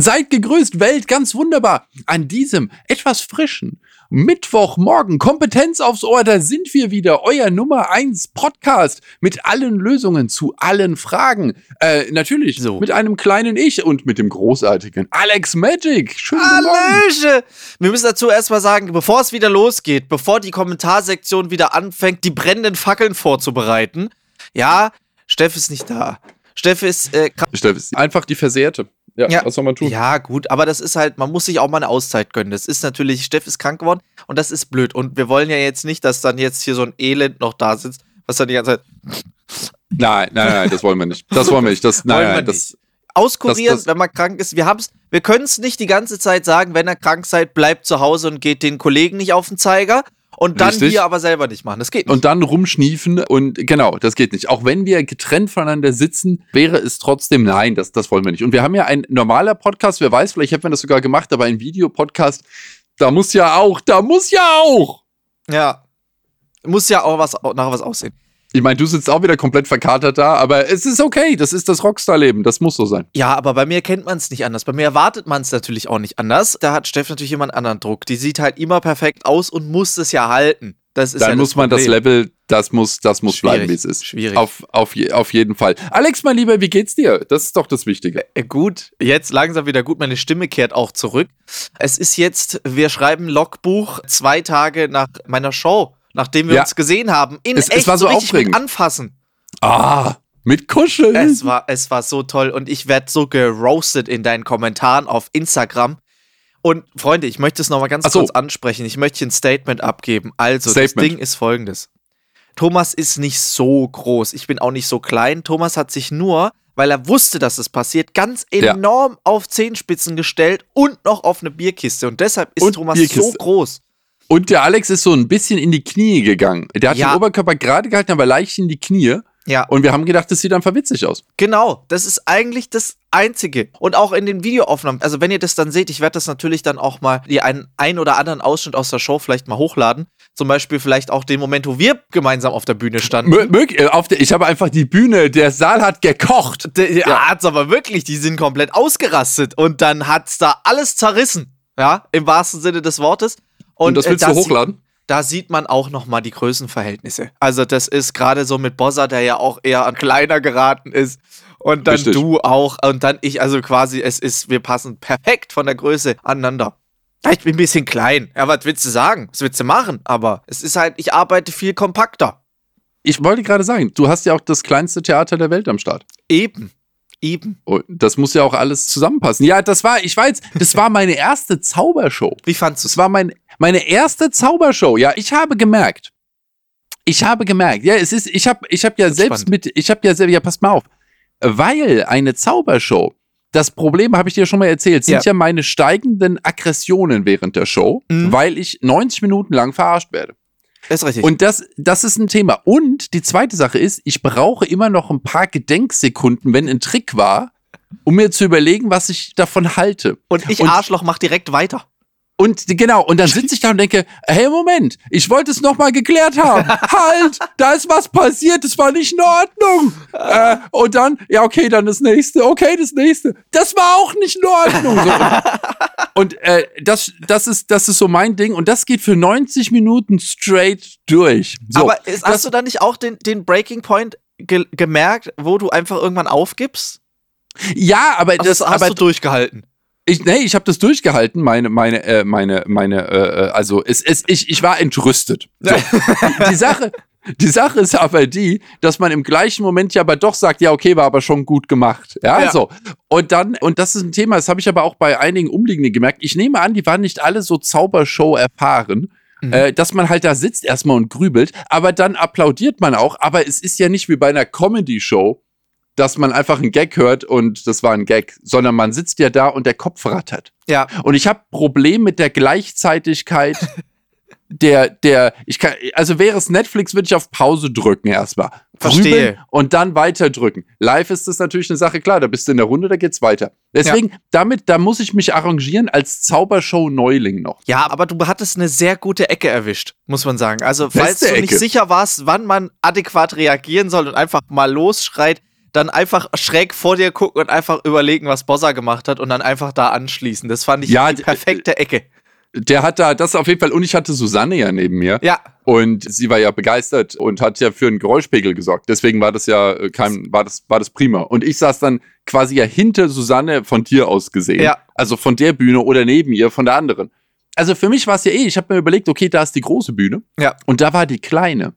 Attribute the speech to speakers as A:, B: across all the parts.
A: Seid gegrüßt, Welt, ganz wunderbar. An diesem etwas frischen Mittwochmorgen, Kompetenz aufs Ohr, da sind wir wieder, euer Nummer 1 Podcast mit allen Lösungen zu allen Fragen. Äh, natürlich so. mit einem kleinen Ich und mit dem großartigen Alex Magic.
B: Schönen Hallöche! Wir müssen dazu erstmal sagen, bevor es wieder losgeht, bevor die Kommentarsektion wieder anfängt, die brennenden Fackeln vorzubereiten. Ja, Steff ist nicht da. Steff ist, äh,
A: Steff ist einfach die Versehrte.
B: Ja, ja, was soll man tun? Ja, gut, aber das ist halt, man muss sich auch mal eine Auszeit gönnen. Das ist natürlich, Steff ist krank geworden und das ist blöd. Und wir wollen ja jetzt nicht, dass dann jetzt hier so ein Elend noch da sitzt, was dann die ganze Zeit.
A: Nein, nein, nein, das wollen wir nicht. Das wollen wir nicht. Das, nein, nein, das.
B: Auskurieren, das, das, wenn man krank ist. Wir haben's, wir können es nicht die ganze Zeit sagen, wenn er krank seid, bleibt zu Hause und geht den Kollegen nicht auf den Zeiger und dann Richtig. wir aber selber nicht machen. Das geht nicht.
A: Und dann rumschniefen und genau, das geht nicht. Auch wenn wir getrennt voneinander sitzen, wäre es trotzdem nein, das, das wollen wir nicht. Und wir haben ja ein normaler Podcast, wer weiß, vielleicht hätten wir das sogar gemacht, aber ein Videopodcast, da muss ja auch, da muss ja auch.
B: Ja. Muss ja auch was, nach was aussehen.
A: Ich meine, du sitzt auch wieder komplett verkatert da, aber es ist okay. Das ist das Rockstar-Leben. Das muss so sein.
B: Ja, aber bei mir kennt man es nicht anders. Bei mir erwartet man es natürlich auch nicht anders. Da hat Steff natürlich immer einen anderen Druck. Die sieht halt immer perfekt aus und muss es ja halten. Das ist
A: Dann
B: ja
A: muss man das Level, das muss, das muss Schwierig. bleiben, wie es ist.
B: Schwierig.
A: Auf, auf, auf jeden Fall. Alex, mein Lieber, wie geht's dir? Das ist doch das Wichtige.
B: Äh, gut, jetzt langsam wieder gut. Meine Stimme kehrt auch zurück. Es ist jetzt, wir schreiben Logbuch zwei Tage nach meiner Show nachdem wir ja. uns gesehen haben. In
A: es,
B: echt
A: es war so, so aufregend.
B: anfassen.
A: Ah, mit Kuscheln.
B: Es war, es war so toll und ich werde so geroastet in deinen Kommentaren auf Instagram. Und Freunde, ich möchte es nochmal ganz so. kurz ansprechen. Ich möchte ein Statement abgeben. Also, Statement. das Ding ist folgendes. Thomas ist nicht so groß. Ich bin auch nicht so klein. Thomas hat sich nur, weil er wusste, dass es passiert, ganz enorm ja. auf Zehenspitzen gestellt und noch auf eine Bierkiste. Und deshalb ist und Thomas Bierkiste. so groß.
A: Und der Alex ist so ein bisschen in die Knie gegangen. Der hat ja. den Oberkörper gerade gehalten, aber leicht in die Knie. Ja. Und wir haben gedacht, das sieht einfach witzig aus.
B: Genau, das ist eigentlich das Einzige. Und auch in den Videoaufnahmen, also wenn ihr das dann seht, ich werde das natürlich dann auch mal die einen, ein oder anderen Ausschnitt aus der Show vielleicht mal hochladen. Zum Beispiel vielleicht auch den Moment, wo wir gemeinsam auf der Bühne standen.
A: Mög, äh, auf der, ich habe einfach die Bühne, der Saal hat gekocht.
B: Der, ja, hat's aber wirklich, die sind komplett ausgerastet und dann hat's da alles zerrissen. Ja, im wahrsten Sinne des Wortes.
A: Und, Und das willst äh, du hochladen?
B: da sieht man auch nochmal die Größenverhältnisse. Also das ist gerade so mit Bossa, der ja auch eher an kleiner geraten ist. Und dann Richtig. du auch. Und dann ich, also quasi, es ist, wir passen perfekt von der Größe aneinander. Ich bin ein bisschen klein. Ja, was willst du sagen? Was willst du machen? Aber es ist halt, ich arbeite viel kompakter.
A: Ich wollte gerade sagen, du hast ja auch das kleinste Theater der Welt am Start.
B: Eben. Eben.
A: Und das muss ja auch alles zusammenpassen. Ja, das war, ich weiß, das war meine erste Zaubershow.
B: Wie fandest du
A: es? Das war mein, meine erste Zaubershow. Ja, ich habe gemerkt. Ich habe gemerkt. Ja, es ist, ich habe, ich habe ja selbst spannend. mit, ich habe ja selber, ja, passt mal auf. Weil eine Zaubershow, das Problem habe ich dir schon mal erzählt, sind ja, ja meine steigenden Aggressionen während der Show, mhm. weil ich 90 Minuten lang verarscht werde.
B: Ist richtig.
A: Und das, das ist ein Thema. Und die zweite Sache ist, ich brauche immer noch ein paar Gedenksekunden, wenn ein Trick war, um mir zu überlegen, was ich davon halte.
B: Und ich, und, Arschloch, mach direkt weiter.
A: Und genau, und dann sitze ich da und denke, hey, Moment, ich wollte es nochmal geklärt haben. halt, da ist was passiert, das war nicht in Ordnung. Äh, und dann, ja, okay, dann das nächste, okay, das nächste. Das war auch nicht in Ordnung. So, und, und äh, das, das, ist, das ist so mein Ding und das geht für 90 Minuten straight durch. So,
B: Aber ist, hast du da nicht auch den, den Breaking Point ge gemerkt, wo du einfach irgendwann aufgibst?
A: Ja, aber
B: das hast aber, du durchgehalten.
A: Ich, nee, ich habe das durchgehalten, meine, meine, äh, meine, meine, äh, äh, also es, es, ich, ich war entrüstet. So. die, die Sache, die Sache ist aber die, dass man im gleichen Moment ja aber doch sagt, ja, okay, war aber schon gut gemacht. Ja, ja. so. Und dann, und das ist ein Thema, das habe ich aber auch bei einigen Umliegenden gemerkt. Ich nehme an, die waren nicht alle so Zaubershow erfahren. Mhm. Äh, dass man halt da sitzt erstmal und grübelt, aber dann applaudiert man auch. Aber es ist ja nicht wie bei einer Comedy-Show, dass man einfach einen Gag hört und das war ein Gag, sondern man sitzt ja da und der Kopf rattert.
B: Ja.
A: Und ich habe Problem mit der Gleichzeitigkeit der, der, ich kann, also wäre es Netflix, würde ich auf Pause drücken erstmal.
B: Verstehe.
A: Und dann weiter drücken. Live ist das natürlich eine Sache, klar, da bist du in der Runde, da geht's weiter. Deswegen, ja. damit, da muss ich mich arrangieren als Zaubershow-Neuling noch.
B: Ja, aber du hattest eine sehr gute Ecke erwischt, muss man sagen. Also, falls Beste du nicht Ecke. sicher warst, wann man adäquat reagieren soll und einfach mal losschreit, dann einfach schräg vor dir gucken und einfach überlegen, was Bossa gemacht hat und dann einfach da anschließen. Das fand ich
A: ja,
B: die perfekte Ecke.
A: Der hat da, das auf jeden Fall, und ich hatte Susanne ja neben mir.
B: Ja.
A: Und sie war ja begeistert und hat ja für einen Geräuschpegel gesorgt. Deswegen war das ja äh, kein, war das, war das prima. Und ich saß dann quasi ja hinter Susanne von dir aus gesehen. Ja. Also von der Bühne oder neben ihr von der anderen. Also für mich war es ja eh, ich habe mir überlegt, okay, da ist die große Bühne.
B: Ja.
A: Und da war die kleine.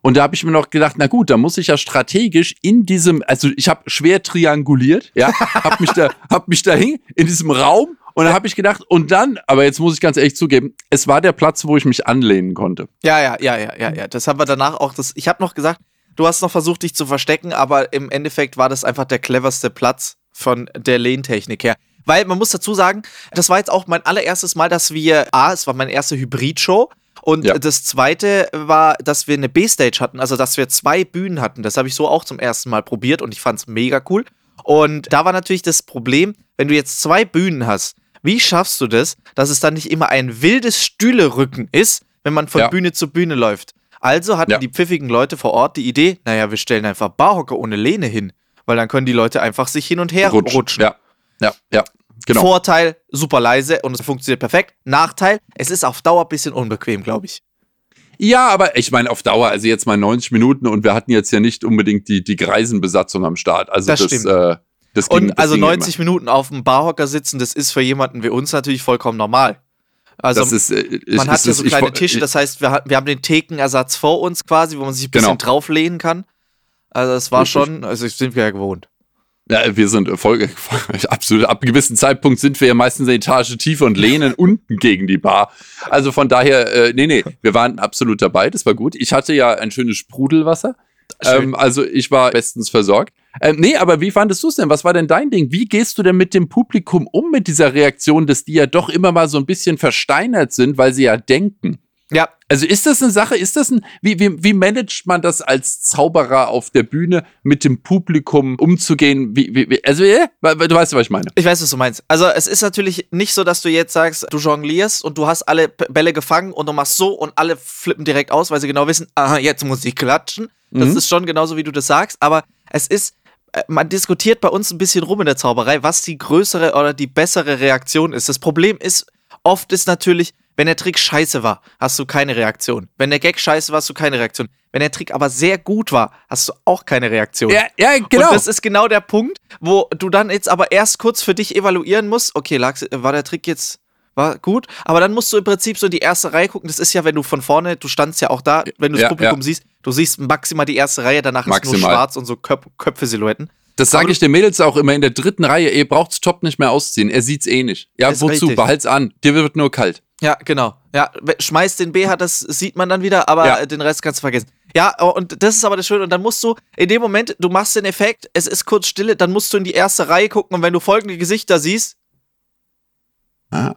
A: Und da habe ich mir noch gedacht, na gut, da muss ich ja strategisch in diesem, also ich habe schwer trianguliert, ja, habe mich da, hab mich dahin in diesem Raum und da habe ich gedacht, und dann, aber jetzt muss ich ganz ehrlich zugeben, es war der Platz, wo ich mich anlehnen konnte.
B: Ja, ja, ja, ja, ja, ja. Das haben wir danach auch. Das, ich habe noch gesagt, du hast noch versucht, dich zu verstecken, aber im Endeffekt war das einfach der cleverste Platz von der Lehntechnik her. Weil man muss dazu sagen, das war jetzt auch mein allererstes Mal, dass wir, A, es war meine erste Hybrid-Show. Und ja. das zweite war, dass wir eine B-Stage hatten, also dass wir zwei Bühnen hatten. Das habe ich so auch zum ersten Mal probiert und ich fand es mega cool. Und da war natürlich das Problem, wenn du jetzt zwei Bühnen hast, wie schaffst du das, dass es dann nicht immer ein wildes Stühlerücken ist, wenn man von ja. Bühne zu Bühne läuft? Also hatten ja. die pfiffigen Leute vor Ort die Idee, naja, wir stellen einfach Barhocker ohne Lehne hin, weil dann können die Leute einfach sich hin und her Rutsch. rutschen.
A: Ja, ja, ja.
B: Genau. Vorteil, super leise und es funktioniert perfekt. Nachteil, es ist auf Dauer ein bisschen unbequem, glaube ich.
A: Ja, aber ich meine, auf Dauer, also jetzt mal 90 Minuten und wir hatten jetzt ja nicht unbedingt die, die Greisenbesatzung am Start. Also das, das stimmt. Äh, das
B: ging, und das also 90 immer. Minuten auf dem Barhocker sitzen, das ist für jemanden wie uns natürlich vollkommen normal. Also
A: ist, äh,
B: man hat ja so kleine ich, Tische, das heißt, wir, wir haben den Thekenersatz vor uns quasi, wo man sich ein bisschen genau. drauflehnen kann. Also das war Richtig. schon, also sind wir ja gewohnt.
A: Ja, wir sind voll, absolut. Ab einem gewissen Zeitpunkt sind wir ja meistens eine Etage tiefer und lehnen unten gegen die Bar. Also von daher, äh, nee, nee, wir waren absolut dabei. Das war gut. Ich hatte ja ein schönes Sprudelwasser. Ähm, also ich war bestens versorgt. Ähm, nee, aber wie fandest du es denn? Was war denn dein Ding? Wie gehst du denn mit dem Publikum um mit dieser Reaktion, dass die ja doch immer mal so ein bisschen versteinert sind, weil sie ja denken?
B: Ja.
A: Also ist das eine Sache, ist das ein, wie, wie, wie managt man das als Zauberer auf der Bühne mit dem Publikum umzugehen? Wie, wie, also, äh, du weißt, was ich meine.
B: Ich weiß, was du meinst. Also es ist natürlich nicht so, dass du jetzt sagst, du jonglierst und du hast alle Bälle gefangen und du machst so und alle flippen direkt aus, weil sie genau wissen, aha, jetzt muss ich klatschen. Das mhm. ist schon genauso, wie du das sagst, aber es ist, äh, man diskutiert bei uns ein bisschen rum in der Zauberei, was die größere oder die bessere Reaktion ist. Das Problem ist, oft ist natürlich, wenn der Trick scheiße war, hast du keine Reaktion. Wenn der Gag scheiße war, hast du keine Reaktion. Wenn der Trick aber sehr gut war, hast du auch keine Reaktion.
A: Ja, ja genau.
B: Und das ist genau der Punkt, wo du dann jetzt aber erst kurz für dich evaluieren musst, okay, war der Trick jetzt war gut, aber dann musst du im Prinzip so in die erste Reihe gucken. Das ist ja, wenn du von vorne, du standst ja auch da, wenn du das ja, Publikum ja. siehst, du siehst maximal die erste Reihe, danach maximal. ist nur schwarz und so Köp Köpfe-Silhouetten.
A: Das sage ich den Mädels auch immer in der dritten Reihe. Ihr braucht's Top nicht mehr ausziehen. Er sieht's eh nicht. Ja, wozu? Richtig. Behalt's an. Dir wird nur kalt.
B: Ja, genau. Ja, schmeißt den BH, das sieht man dann wieder, aber ja. den Rest kannst du vergessen. Ja, oh, und das ist aber das Schöne. Und dann musst du, in dem Moment, du machst den Effekt, es ist kurz Stille, dann musst du in die erste Reihe gucken und wenn du folgende Gesichter siehst,
A: ah.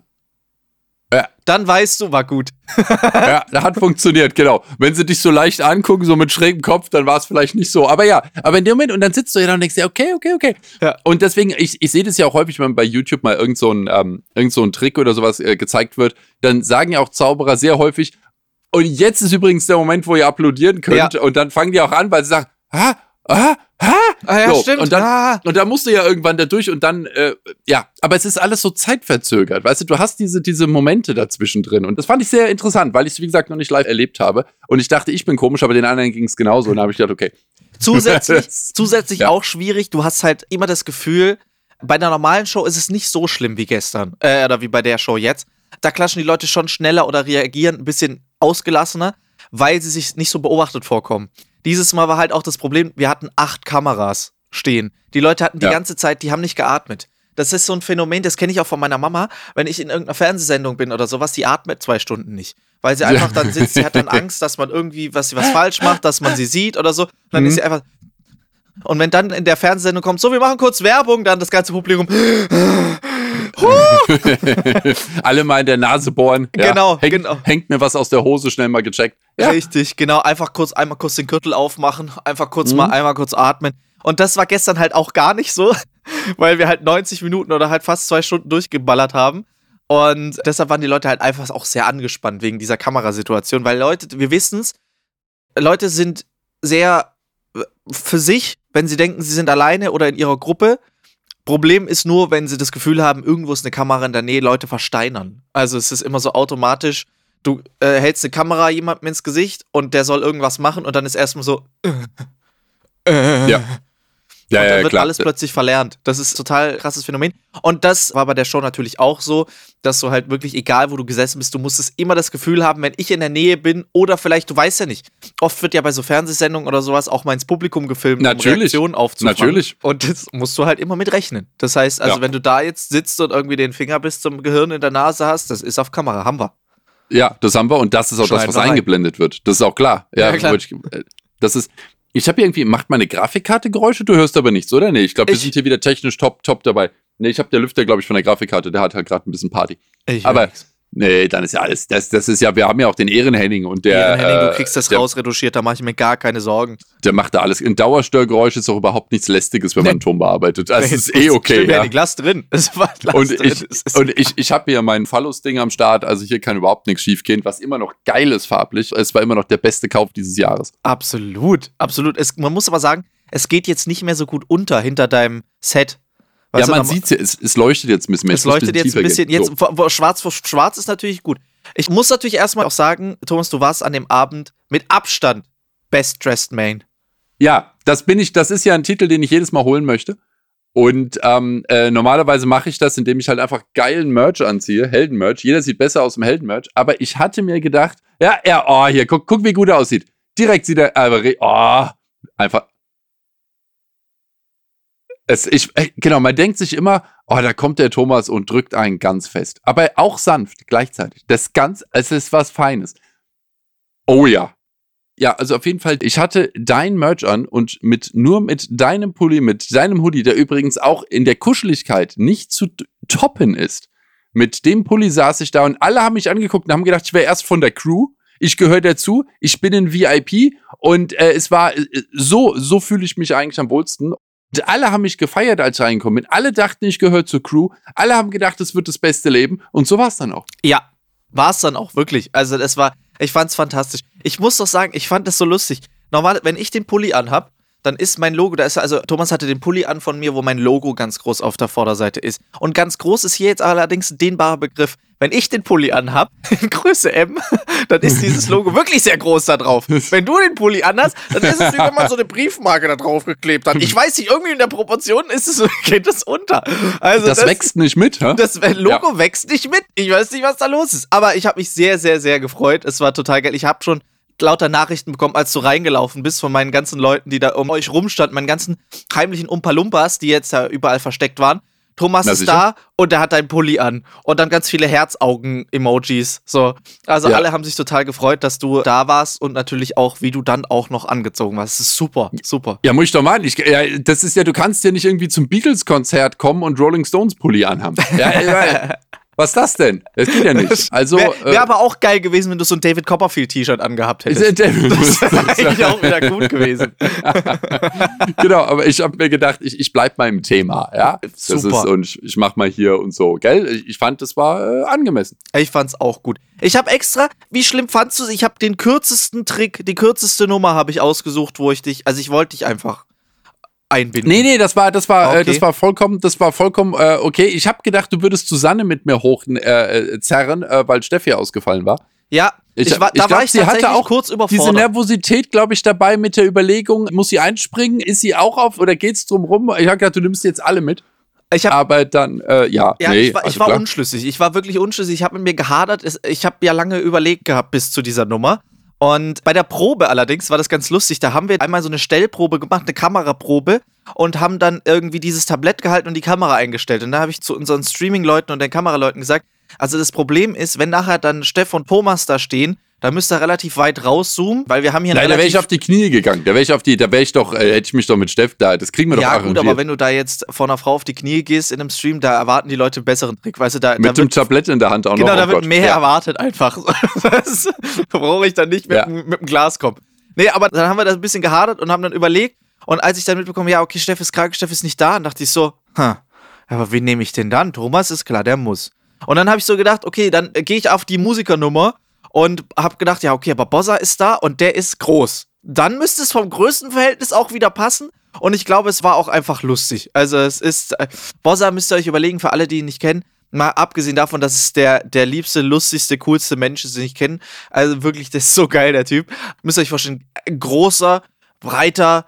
B: Ja. Dann weißt du, war gut.
A: ja, das hat funktioniert, genau. Wenn sie dich so leicht angucken, so mit schrägem Kopf, dann war es vielleicht nicht so. Aber ja, aber in dem Moment, und dann sitzt du ja da und denkst dir, okay, okay, okay. Ja. Und deswegen, ich, ich sehe das ja auch häufig, wenn bei YouTube mal irgend so ein, ähm, irgend so ein Trick oder sowas äh, gezeigt wird, dann sagen ja auch Zauberer sehr häufig, und jetzt ist übrigens der Moment, wo ihr applaudieren könnt. Ja. Und dann fangen die auch an, weil sie sagen, ah, ah, ah,
B: ah ja, so, stimmt.
A: Und dann,
B: ah.
A: und dann musst du ja irgendwann da durch und dann, äh, ja, aber es ist alles so zeitverzögert, weißt du, du hast diese, diese Momente dazwischen drin und das fand ich sehr interessant, weil ich es, wie gesagt, noch nicht live erlebt habe und ich dachte, ich bin komisch, aber den anderen ging es genauso und da habe ich gedacht, okay.
B: Zusätzlich, zusätzlich ja. auch schwierig, du hast halt immer das Gefühl, bei einer normalen Show ist es nicht so schlimm wie gestern, äh, oder wie bei der Show jetzt. Da klatschen die Leute schon schneller oder reagieren ein bisschen ausgelassener, weil sie sich nicht so beobachtet vorkommen. Dieses Mal war halt auch das Problem, wir hatten acht Kameras stehen. Die Leute hatten die ja. ganze Zeit, die haben nicht geatmet. Das ist so ein Phänomen, das kenne ich auch von meiner Mama, wenn ich in irgendeiner Fernsehsendung bin oder sowas, die atmet zwei Stunden nicht. Weil sie einfach dann sitzt, sie hat dann Angst, dass man irgendwie was, was falsch macht, dass man sie sieht oder so. Und dann mhm. ist sie einfach. Und wenn dann in der Fernsehsendung kommt, so, wir machen kurz Werbung, dann das ganze Publikum.
A: Alle mal in der Nase bohren.
B: Ja. Genau,
A: hängt,
B: genau.
A: Hängt mir was aus der Hose, schnell mal gecheckt.
B: Ja. Richtig, genau. Einfach kurz, einmal kurz den Gürtel aufmachen, einfach kurz mhm. mal, einmal kurz atmen. Und das war gestern halt auch gar nicht so, weil wir halt 90 Minuten oder halt fast zwei Stunden durchgeballert haben. Und deshalb waren die Leute halt einfach auch sehr angespannt wegen dieser Kamerasituation, weil Leute, wir wissen es, Leute sind sehr für sich wenn sie denken, sie sind alleine oder in ihrer Gruppe. Problem ist nur, wenn sie das Gefühl haben, irgendwo ist eine Kamera in der Nähe, Leute versteinern. Also es ist immer so automatisch, du äh, hältst eine Kamera jemandem ins Gesicht und der soll irgendwas machen und dann ist erstmal so.
A: Äh, äh, ja.
B: Ja, und dann ja, wird klar. alles plötzlich verlernt. Das ist ein total krasses Phänomen. Und das war bei der Show natürlich auch so, dass du halt wirklich, egal wo du gesessen bist, du musstest immer das Gefühl haben, wenn ich in der Nähe bin oder vielleicht, du weißt ja nicht, oft wird ja bei so Fernsehsendungen oder sowas auch mal ins Publikum gefilmt,
A: natürlich.
B: um Reaktionen aufzufangen.
A: Natürlich.
B: Und das musst du halt immer mit rechnen. Das heißt, also ja. wenn du da jetzt sitzt und irgendwie den Finger bis zum Gehirn in der Nase hast, das ist auf Kamera, haben wir.
A: Ja, das haben wir und das ist auch Schneiden das, was eingeblendet wird. Das ist auch klar. Ja, ja klar. Äh, das ist, ich habe irgendwie, macht meine Grafikkarte Geräusche? Du hörst aber nichts, oder? Nee, ich glaube, wir sind hier wieder technisch top, top dabei. Nee, ich habe der Lüfter, glaube ich, von der Grafikkarte, der hat halt gerade ein bisschen Party. Ich aber nix. Nee, dann ist ja alles, das, das ist ja, wir haben ja auch den Ehrenhenning und der. Ehrenhenning,
B: du äh, kriegst das der, rausretuschiert, da mache ich mir gar keine Sorgen.
A: Der macht da alles. Ein Dauerstörgeräusch ist auch überhaupt nichts Lästiges, wenn man einen Ton bearbeitet. Das nee, ist eh okay.
B: Stimmt, ja. ja Glas drin. Das war
A: Glas und drin. ich, und ich, ich habe hier mein Phallus-Ding am Start, also hier kann überhaupt nichts schiefgehen, was immer noch geil ist farblich. Es war immer noch der beste Kauf dieses Jahres.
B: Absolut, absolut. Es, man muss aber sagen, es geht jetzt nicht mehr so gut unter hinter deinem Set.
A: Ja, man sieht es, es leuchtet jetzt ein bisschen
B: mehr. Es leuchtet jetzt ein bisschen, jetzt, so. schwarz vor schwarz ist natürlich gut. Ich muss natürlich erstmal auch sagen, Thomas, du warst an dem Abend mit Abstand Best Dressed Main.
A: Ja, das bin ich, das ist ja ein Titel, den ich jedes Mal holen möchte. Und ähm, äh, normalerweise mache ich das, indem ich halt einfach geilen Merch anziehe, Heldenmerch. Jeder sieht besser aus dem Heldenmerch. Aber ich hatte mir gedacht, ja, ja, oh, hier, guck, guck, wie gut er aussieht. Direkt sieht er, aber, oh, einfach es, ich, genau, man denkt sich immer, oh, da kommt der Thomas und drückt einen ganz fest. Aber auch sanft gleichzeitig. Das ganz, es ist was Feines. Oh ja. Ja, also auf jeden Fall, ich hatte dein Merch an und mit nur mit deinem Pulli, mit deinem Hoodie, der übrigens auch in der Kuscheligkeit nicht zu toppen ist. Mit dem Pulli saß ich da und alle haben mich angeguckt und haben gedacht, ich wäre erst von der Crew. Ich gehöre dazu, ich bin ein VIP und äh, es war äh, so, so fühle ich mich eigentlich am wohlsten. Alle haben mich gefeiert, als ich reingekommen. Alle dachten, ich gehöre zur Crew. Alle haben gedacht, es wird das beste Leben. Und so war es dann auch.
B: Ja, war es dann auch wirklich. Also, das war, ich fand es fantastisch. Ich muss doch sagen, ich fand das so lustig. Normal, wenn ich den Pulli anhab, dann ist mein Logo, da ist also Thomas hatte den Pulli an von mir, wo mein Logo ganz groß auf der Vorderseite ist. Und ganz groß ist hier jetzt allerdings ein dehnbarer Begriff. Wenn ich den Pulli anhab, in Größe M, dann ist dieses Logo wirklich sehr groß da drauf. Wenn du den Pulli anhast, dann ist es wie wenn man so eine Briefmarke da drauf geklebt hat. Ich weiß nicht, irgendwie in der Proportion ist es, geht es unter. Also
A: das, das wächst nicht mit, hä?
B: Das Logo ja. wächst nicht mit. Ich weiß nicht, was da los ist. Aber ich habe mich sehr, sehr, sehr gefreut. Es war total geil. Ich habe schon lauter Nachrichten bekommen, als du reingelaufen bist von meinen ganzen Leuten, die da um euch rumstanden, meinen ganzen heimlichen Umpalumpas, die jetzt ja überall versteckt waren. Thomas Na, ist sicher? da und der hat deinen Pulli an. Und dann ganz viele Herzaugen-Emojis. So. Also ja. alle haben sich total gefreut, dass du da warst und natürlich auch, wie du dann auch noch angezogen warst. Das ist super, super.
A: Ja, muss ich doch mal. Ich, ja, das ist ja, du kannst ja nicht irgendwie zum Beatles-Konzert kommen und Rolling Stones Pulli anhaben. Ja, ja, Was ist das denn? Das geht ja nicht. Also,
B: Wäre wär äh, aber auch geil gewesen, wenn du so ein David Copperfield-T-Shirt angehabt hättest. David, das wäre eigentlich auch wieder gut gewesen.
A: genau, aber ich habe mir gedacht, ich, ich bleib beim Thema. Ja? Das Super. Ist, und ich, ich mach mal hier und so, gell? Ich, ich fand, das war äh, angemessen.
B: Ich fand's auch gut. Ich habe extra, wie schlimm fandst du es? Ich habe den kürzesten Trick, die kürzeste Nummer habe ich ausgesucht, wo ich dich, also ich wollte dich einfach einbinden.
A: Nee, nee, das war, das war, okay. äh, das war vollkommen, das war vollkommen äh, okay. Ich habe gedacht, du würdest Susanne mit mir hochzerren, äh, äh, weil Steffi ausgefallen war.
B: Ja, ich, ich war, da ich glaub, war ich sie hatte auch kurz überfordert.
A: Diese Nervosität, glaube ich, dabei mit der Überlegung, muss sie einspringen? Ist sie auch auf oder geht's drum rum? Ich habe gedacht, du nimmst jetzt alle mit.
B: Ich
A: hab, aber dann, äh, ja.
B: Ja, nee, ich war, also ich war unschlüssig. Ich war wirklich unschlüssig. Ich habe mit mir gehadert. Ich habe ja lange überlegt gehabt bis zu dieser Nummer. Und bei der Probe allerdings war das ganz lustig. Da haben wir einmal so eine Stellprobe gemacht, eine Kameraprobe und haben dann irgendwie dieses Tablett gehalten und die Kamera eingestellt. Und da habe ich zu unseren Streaming-Leuten und den Kameraleuten gesagt, also das Problem ist, wenn nachher dann Steff und Thomas da stehen, da müsst ihr relativ weit rauszoomen, weil wir haben hier
A: Nein, da wäre ich auf die Knie gegangen. Da wäre ich auf die, da wäre ich doch, äh, hätte ich mich doch mit Steff da. Das kriegen wir
B: ja,
A: doch
B: arrangiert. Ja gut, aber wenn du da jetzt vor einer Frau auf die Knie gehst in einem Stream, da erwarten die Leute einen besseren Trick, weißt du, da
A: mit
B: da
A: dem Tablett in der Hand auch
B: genau,
A: noch.
B: Genau, oh da wird Gott. mehr ja. erwartet einfach. das brauche ich dann nicht mit, ja. mit dem Glas kommen. Nee, aber dann haben wir da ein bisschen gehadert und haben dann überlegt, und als ich dann mitbekomme, ja, okay, Steff ist krank, Steff ist nicht da, dann dachte ich so, hm, aber wen nehme ich denn dann? Thomas ist klar, der muss. Und dann habe ich so gedacht, okay, dann gehe ich auf die Musikernummer und habe gedacht, ja, okay, aber Bossa ist da und der ist groß. Dann müsste es vom Größenverhältnis auch wieder passen. Und ich glaube, es war auch einfach lustig. Also es ist, äh, Bossa müsst ihr euch überlegen, für alle, die ihn nicht kennen, mal abgesehen davon, dass es der, der liebste, lustigste, coolste Mensch ist, den ich kenne. Also wirklich, das ist so geil, der Typ. Müsst ihr euch vorstellen, großer, breiter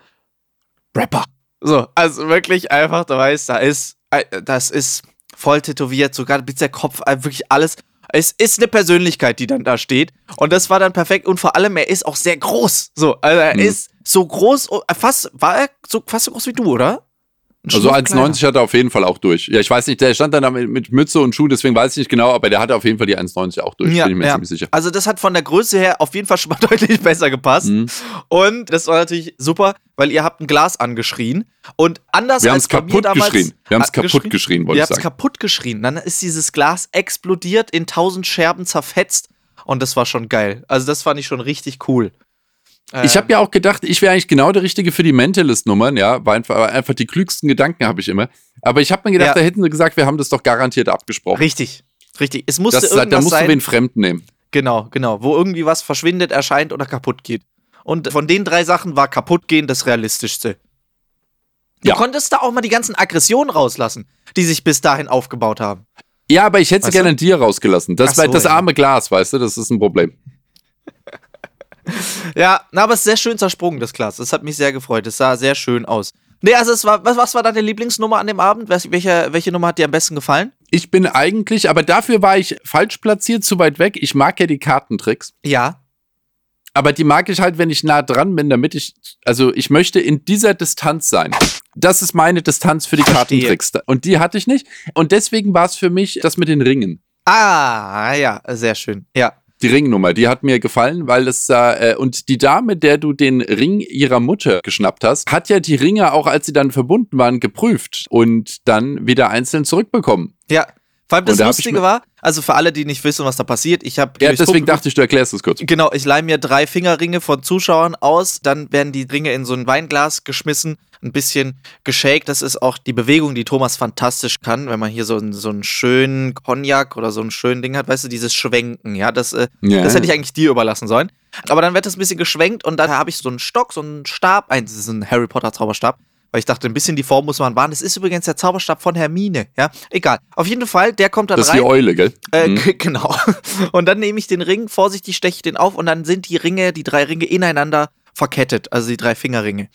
B: Rapper. So, also wirklich einfach, du weißt, da ist, äh, das ist voll tätowiert, sogar bis der Kopf, äh, wirklich alles. Es ist eine Persönlichkeit, die dann da steht. Und das war dann perfekt. Und vor allem, er ist auch sehr groß. So, also er mhm. ist so groß, fast, war er so, fast so groß wie du, oder?
A: Also 1,90 hat er auf jeden Fall auch durch. Ja, ich weiß nicht, der stand dann mit, mit Mütze und Schuh, deswegen weiß ich nicht genau, aber der hatte auf jeden Fall die 1,90 auch durch,
B: ja, bin ich mir ja. ziemlich sicher. Also das hat von der Größe her auf jeden Fall schon mal deutlich besser gepasst. Mhm. Und das war natürlich super, weil ihr habt ein Glas angeschrien und anders
A: Wir haben es kaputt damals, geschrien. Wir haben es kaputt geschrien, wollte ich sagen.
B: Wir haben es kaputt geschrien. Dann ist dieses Glas explodiert, in tausend Scherben zerfetzt und das war schon geil. Also das fand ich schon richtig cool.
A: Ich habe ja auch gedacht, ich wäre eigentlich genau der Richtige für die Mentalist-Nummern, ja, war einfach, einfach die klügsten Gedanken habe ich immer. Aber ich habe mir gedacht, ja. da hätten sie gesagt, wir haben das doch garantiert abgesprochen.
B: Richtig, richtig. Es musste das,
A: irgendwas Da musst sein, du wen Fremden nehmen.
B: Genau, genau. Wo irgendwie was verschwindet, erscheint oder kaputt geht. Und von den drei Sachen war kaputt gehen das Realistischste. Du ja. konntest da auch mal die ganzen Aggressionen rauslassen, die sich bis dahin aufgebaut haben.
A: Ja, aber ich hätte sie gerne an dir rausgelassen. Das, so, das ja. arme Glas, weißt du, das ist ein Problem.
B: ja, na, aber es ist sehr schön zersprungen, das Glas. Das hat mich sehr gefreut. Es sah sehr schön aus. Nee, also es war, was, was war deine Lieblingsnummer an dem Abend? Welche, welche Nummer hat dir am besten gefallen?
A: Ich bin eigentlich, aber dafür war ich falsch platziert, zu weit weg. Ich mag ja die Kartentricks.
B: Ja.
A: Aber die mag ich halt, wenn ich nah dran bin, damit ich, also ich möchte in dieser Distanz sein. Das ist meine Distanz für die. Kartentricks. Und die hatte ich nicht. Und deswegen war es für mich das mit den Ringen.
B: Ah, ja, sehr schön. Ja
A: die Ringnummer, die hat mir gefallen, weil es äh, und die Dame, der du den Ring ihrer Mutter geschnappt hast, hat ja die Ringe auch, als sie dann verbunden waren, geprüft und dann wieder einzeln zurückbekommen.
B: Ja. Vor allem das da Lustige war, also für alle, die nicht wissen, was da passiert, ich habe.
A: Ja, deswegen dachte ich, du erklärst es kurz.
B: Genau, ich leihe mir drei Fingerringe von Zuschauern aus, dann werden die Ringe in so ein Weinglas geschmissen ein bisschen geshakt. Das ist auch die Bewegung, die Thomas fantastisch kann, wenn man hier so, einen, so einen schönen Cognac oder so ein schönen Ding hat, weißt du, dieses Schwenken, ja, das, äh, yeah. das hätte ich eigentlich dir überlassen sollen. Aber dann wird das ein bisschen geschwenkt und dann habe ich so einen Stock, so einen Stab, ein, das ist ein Harry Potter Zauberstab, weil ich dachte, ein bisschen die Form muss man wahren. Das ist übrigens der Zauberstab von Hermine, ja. Egal. Auf jeden Fall, der kommt dann rein.
A: Das ist die Eule, gell?
B: Äh, mhm. Genau. Und dann nehme ich den Ring, vorsichtig steche ich den auf und dann sind die Ringe, die drei Ringe ineinander verkettet, also die drei Fingerringe.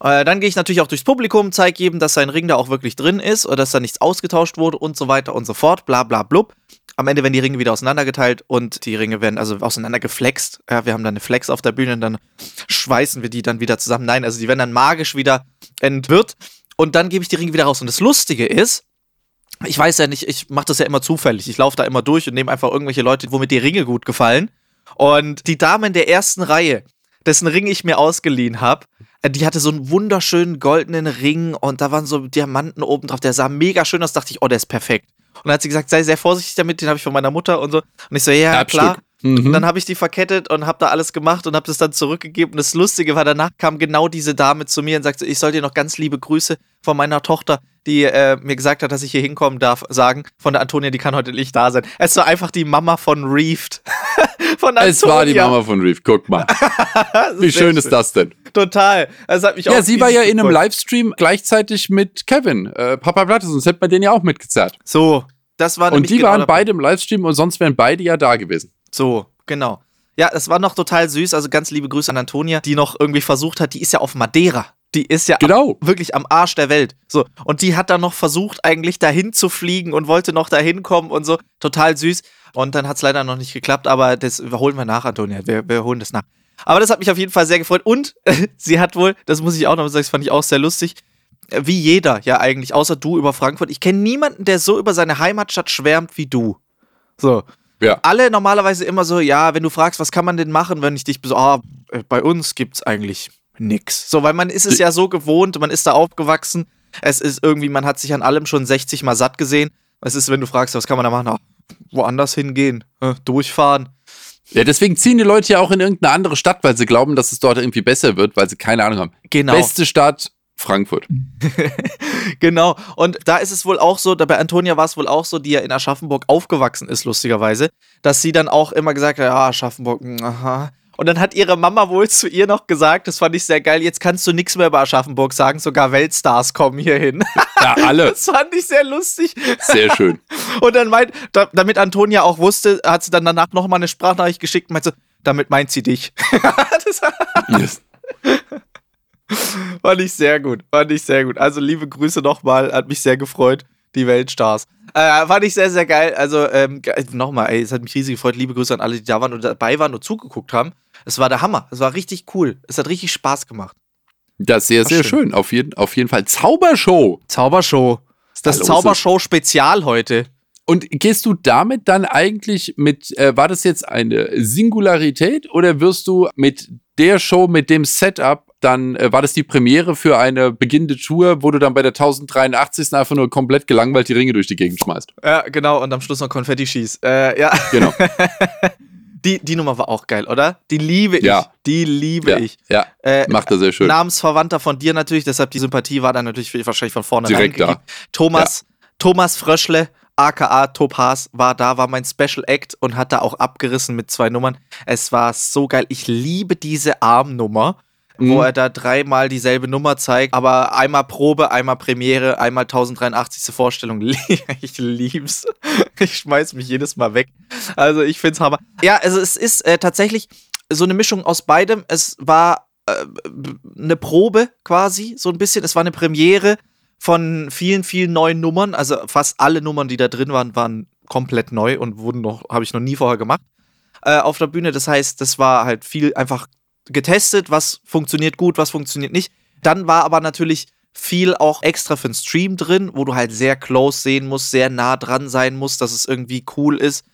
B: Äh, dann gehe ich natürlich auch durchs Publikum, zeige jedem, dass sein Ring da auch wirklich drin ist oder dass da nichts ausgetauscht wurde und so weiter und so fort, bla bla blub. Am Ende werden die Ringe wieder auseinandergeteilt und die Ringe werden also auseinandergeflext. Ja, wir haben dann eine Flex auf der Bühne und dann schweißen wir die dann wieder zusammen. Nein, also die werden dann magisch wieder entwirrt und dann gebe ich die Ringe wieder raus. Und das Lustige ist, ich weiß ja nicht, ich mache das ja immer zufällig. Ich laufe da immer durch und nehme einfach irgendwelche Leute, womit die Ringe gut gefallen. Und die Dame in der ersten Reihe, dessen Ring ich mir ausgeliehen habe, die hatte so einen wunderschönen goldenen Ring und da waren so Diamanten oben drauf. Der sah mega schön aus. Dachte ich, oh, der ist perfekt. Und dann hat sie gesagt, sei sehr vorsichtig damit, den habe ich von meiner Mutter und so. Und ich so, ja, Erbstück. klar. Mhm. Und dann habe ich die verkettet und habe da alles gemacht und habe das dann zurückgegeben. Und das Lustige war, danach kam genau diese Dame zu mir und sagte, ich soll dir noch ganz liebe Grüße von meiner Tochter, die äh, mir gesagt hat, dass ich hier hinkommen darf, sagen. Von der Antonia, die kann heute nicht da sein. Es war einfach die Mama von Reefed.
A: von Antonia. Es war die Mama von Reefed, guck mal. Wie schön, schön ist das denn?
B: Total. Das hat mich
A: ja, sie war ja in einem Livestream gleichzeitig mit Kevin, äh, Papa Blattes, sonst hätte man den ja auch mitgezerrt.
B: So, das war
A: Und die genau waren beide im Livestream und sonst wären beide ja da gewesen.
B: So, genau. Ja, das war noch total süß. Also ganz liebe Grüße an Antonia, die noch irgendwie versucht hat, die ist ja auf Madeira. Die ist ja
A: genau.
B: am, wirklich am Arsch der Welt. So. Und die hat dann noch versucht, eigentlich dahin zu fliegen und wollte noch dahin kommen und so. Total süß. Und dann hat es leider noch nicht geklappt, aber das holen wir nach, Antonia. Wir, wir holen das nach. Aber das hat mich auf jeden Fall sehr gefreut. Und sie hat wohl, das muss ich auch noch sagen, das fand ich auch sehr lustig, wie jeder ja eigentlich, außer du über Frankfurt. Ich kenne niemanden, der so über seine Heimatstadt schwärmt wie du. So. Ja. Alle normalerweise immer so, ja, wenn du fragst, was kann man denn machen, wenn ich dich so, ah, äh, bei uns gibt's eigentlich nix. So, weil man ist es ja so gewohnt, man ist da aufgewachsen. Es ist irgendwie, man hat sich an allem schon 60 mal satt gesehen. Es ist, wenn du fragst, was kann man da machen? Ach, woanders hingehen, durchfahren.
A: Ja, deswegen ziehen die Leute ja auch in irgendeine andere Stadt, weil sie glauben, dass es dort irgendwie besser wird, weil sie keine Ahnung haben.
B: Genau.
A: Beste Stadt, Frankfurt.
B: genau. Und da ist es wohl auch so, bei Antonia war es wohl auch so, die ja in Aschaffenburg aufgewachsen ist, lustigerweise, dass sie dann auch immer gesagt hat, ja, Aschaffenburg, hm, aha. Und dann hat ihre Mama wohl zu ihr noch gesagt, das fand ich sehr geil, jetzt kannst du nichts mehr über Aschaffenburg sagen, sogar Weltstars kommen hier hin.
A: Ja, alle.
B: Das fand ich sehr lustig.
A: Sehr schön.
B: Und dann meint, da, damit Antonia auch wusste, hat sie dann danach nochmal eine Sprachnachricht geschickt und meinte, damit meint sie dich. das yes. Fand ich sehr gut. Fand ich sehr gut. Also liebe Grüße nochmal. Hat mich sehr gefreut. Die Weltstars. Äh, fand ich sehr, sehr geil. Also ähm, nochmal, ey, es hat mich riesig gefreut. Liebe Grüße an alle, die da waren und dabei waren und zugeguckt haben. Es war der Hammer. Es war richtig cool. Es hat richtig Spaß gemacht.
A: Das ist sehr, sehr schön. Auf, jeden, auf jeden Fall. Zaubershow.
B: Zaubershow. Das Zaubershow-Spezial heute.
A: Und gehst du damit dann eigentlich mit, äh, war das jetzt eine Singularität oder wirst du mit der Show, mit dem Setup, dann äh, war das die Premiere für eine beginnende Tour, wo du dann bei der 1083. einfach nur komplett gelangweilt die Ringe durch die Gegend schmeißt.
B: Ja, genau, und am Schluss noch Konfetti schießt. Äh, ja.
A: Genau.
B: die, die Nummer war auch geil, oder? Die liebe ich.
A: Ja.
B: Die liebe
A: ja.
B: ich.
A: Ja, äh, macht er sehr schön.
B: Namensverwandter von dir natürlich, deshalb die Sympathie war dann natürlich wahrscheinlich von vorne
A: Direkt da.
B: Thomas, ja. Thomas Fröschle, aka Topaz war da, war mein Special Act und hat da auch abgerissen mit zwei Nummern. Es war so geil. Ich liebe diese Armnummer, mhm. wo er da dreimal dieselbe Nummer zeigt, aber einmal Probe, einmal Premiere, einmal 1083. Vorstellung. ich lieb's. Ich schmeiß mich jedes Mal weg. Also ich find's hammer. Ja, also es ist äh, tatsächlich so eine Mischung aus beidem. Es war äh, eine Probe quasi, so ein bisschen. Es war eine Premiere von vielen, vielen neuen Nummern. Also fast alle Nummern, die da drin waren, waren komplett neu und wurden noch, habe ich noch nie vorher gemacht äh, auf der Bühne. Das heißt, das war halt viel einfach getestet, was funktioniert gut, was funktioniert nicht. Dann war aber natürlich viel auch extra für den Stream drin, wo du halt sehr close sehen musst, sehr nah dran sein musst, dass es irgendwie cool ist,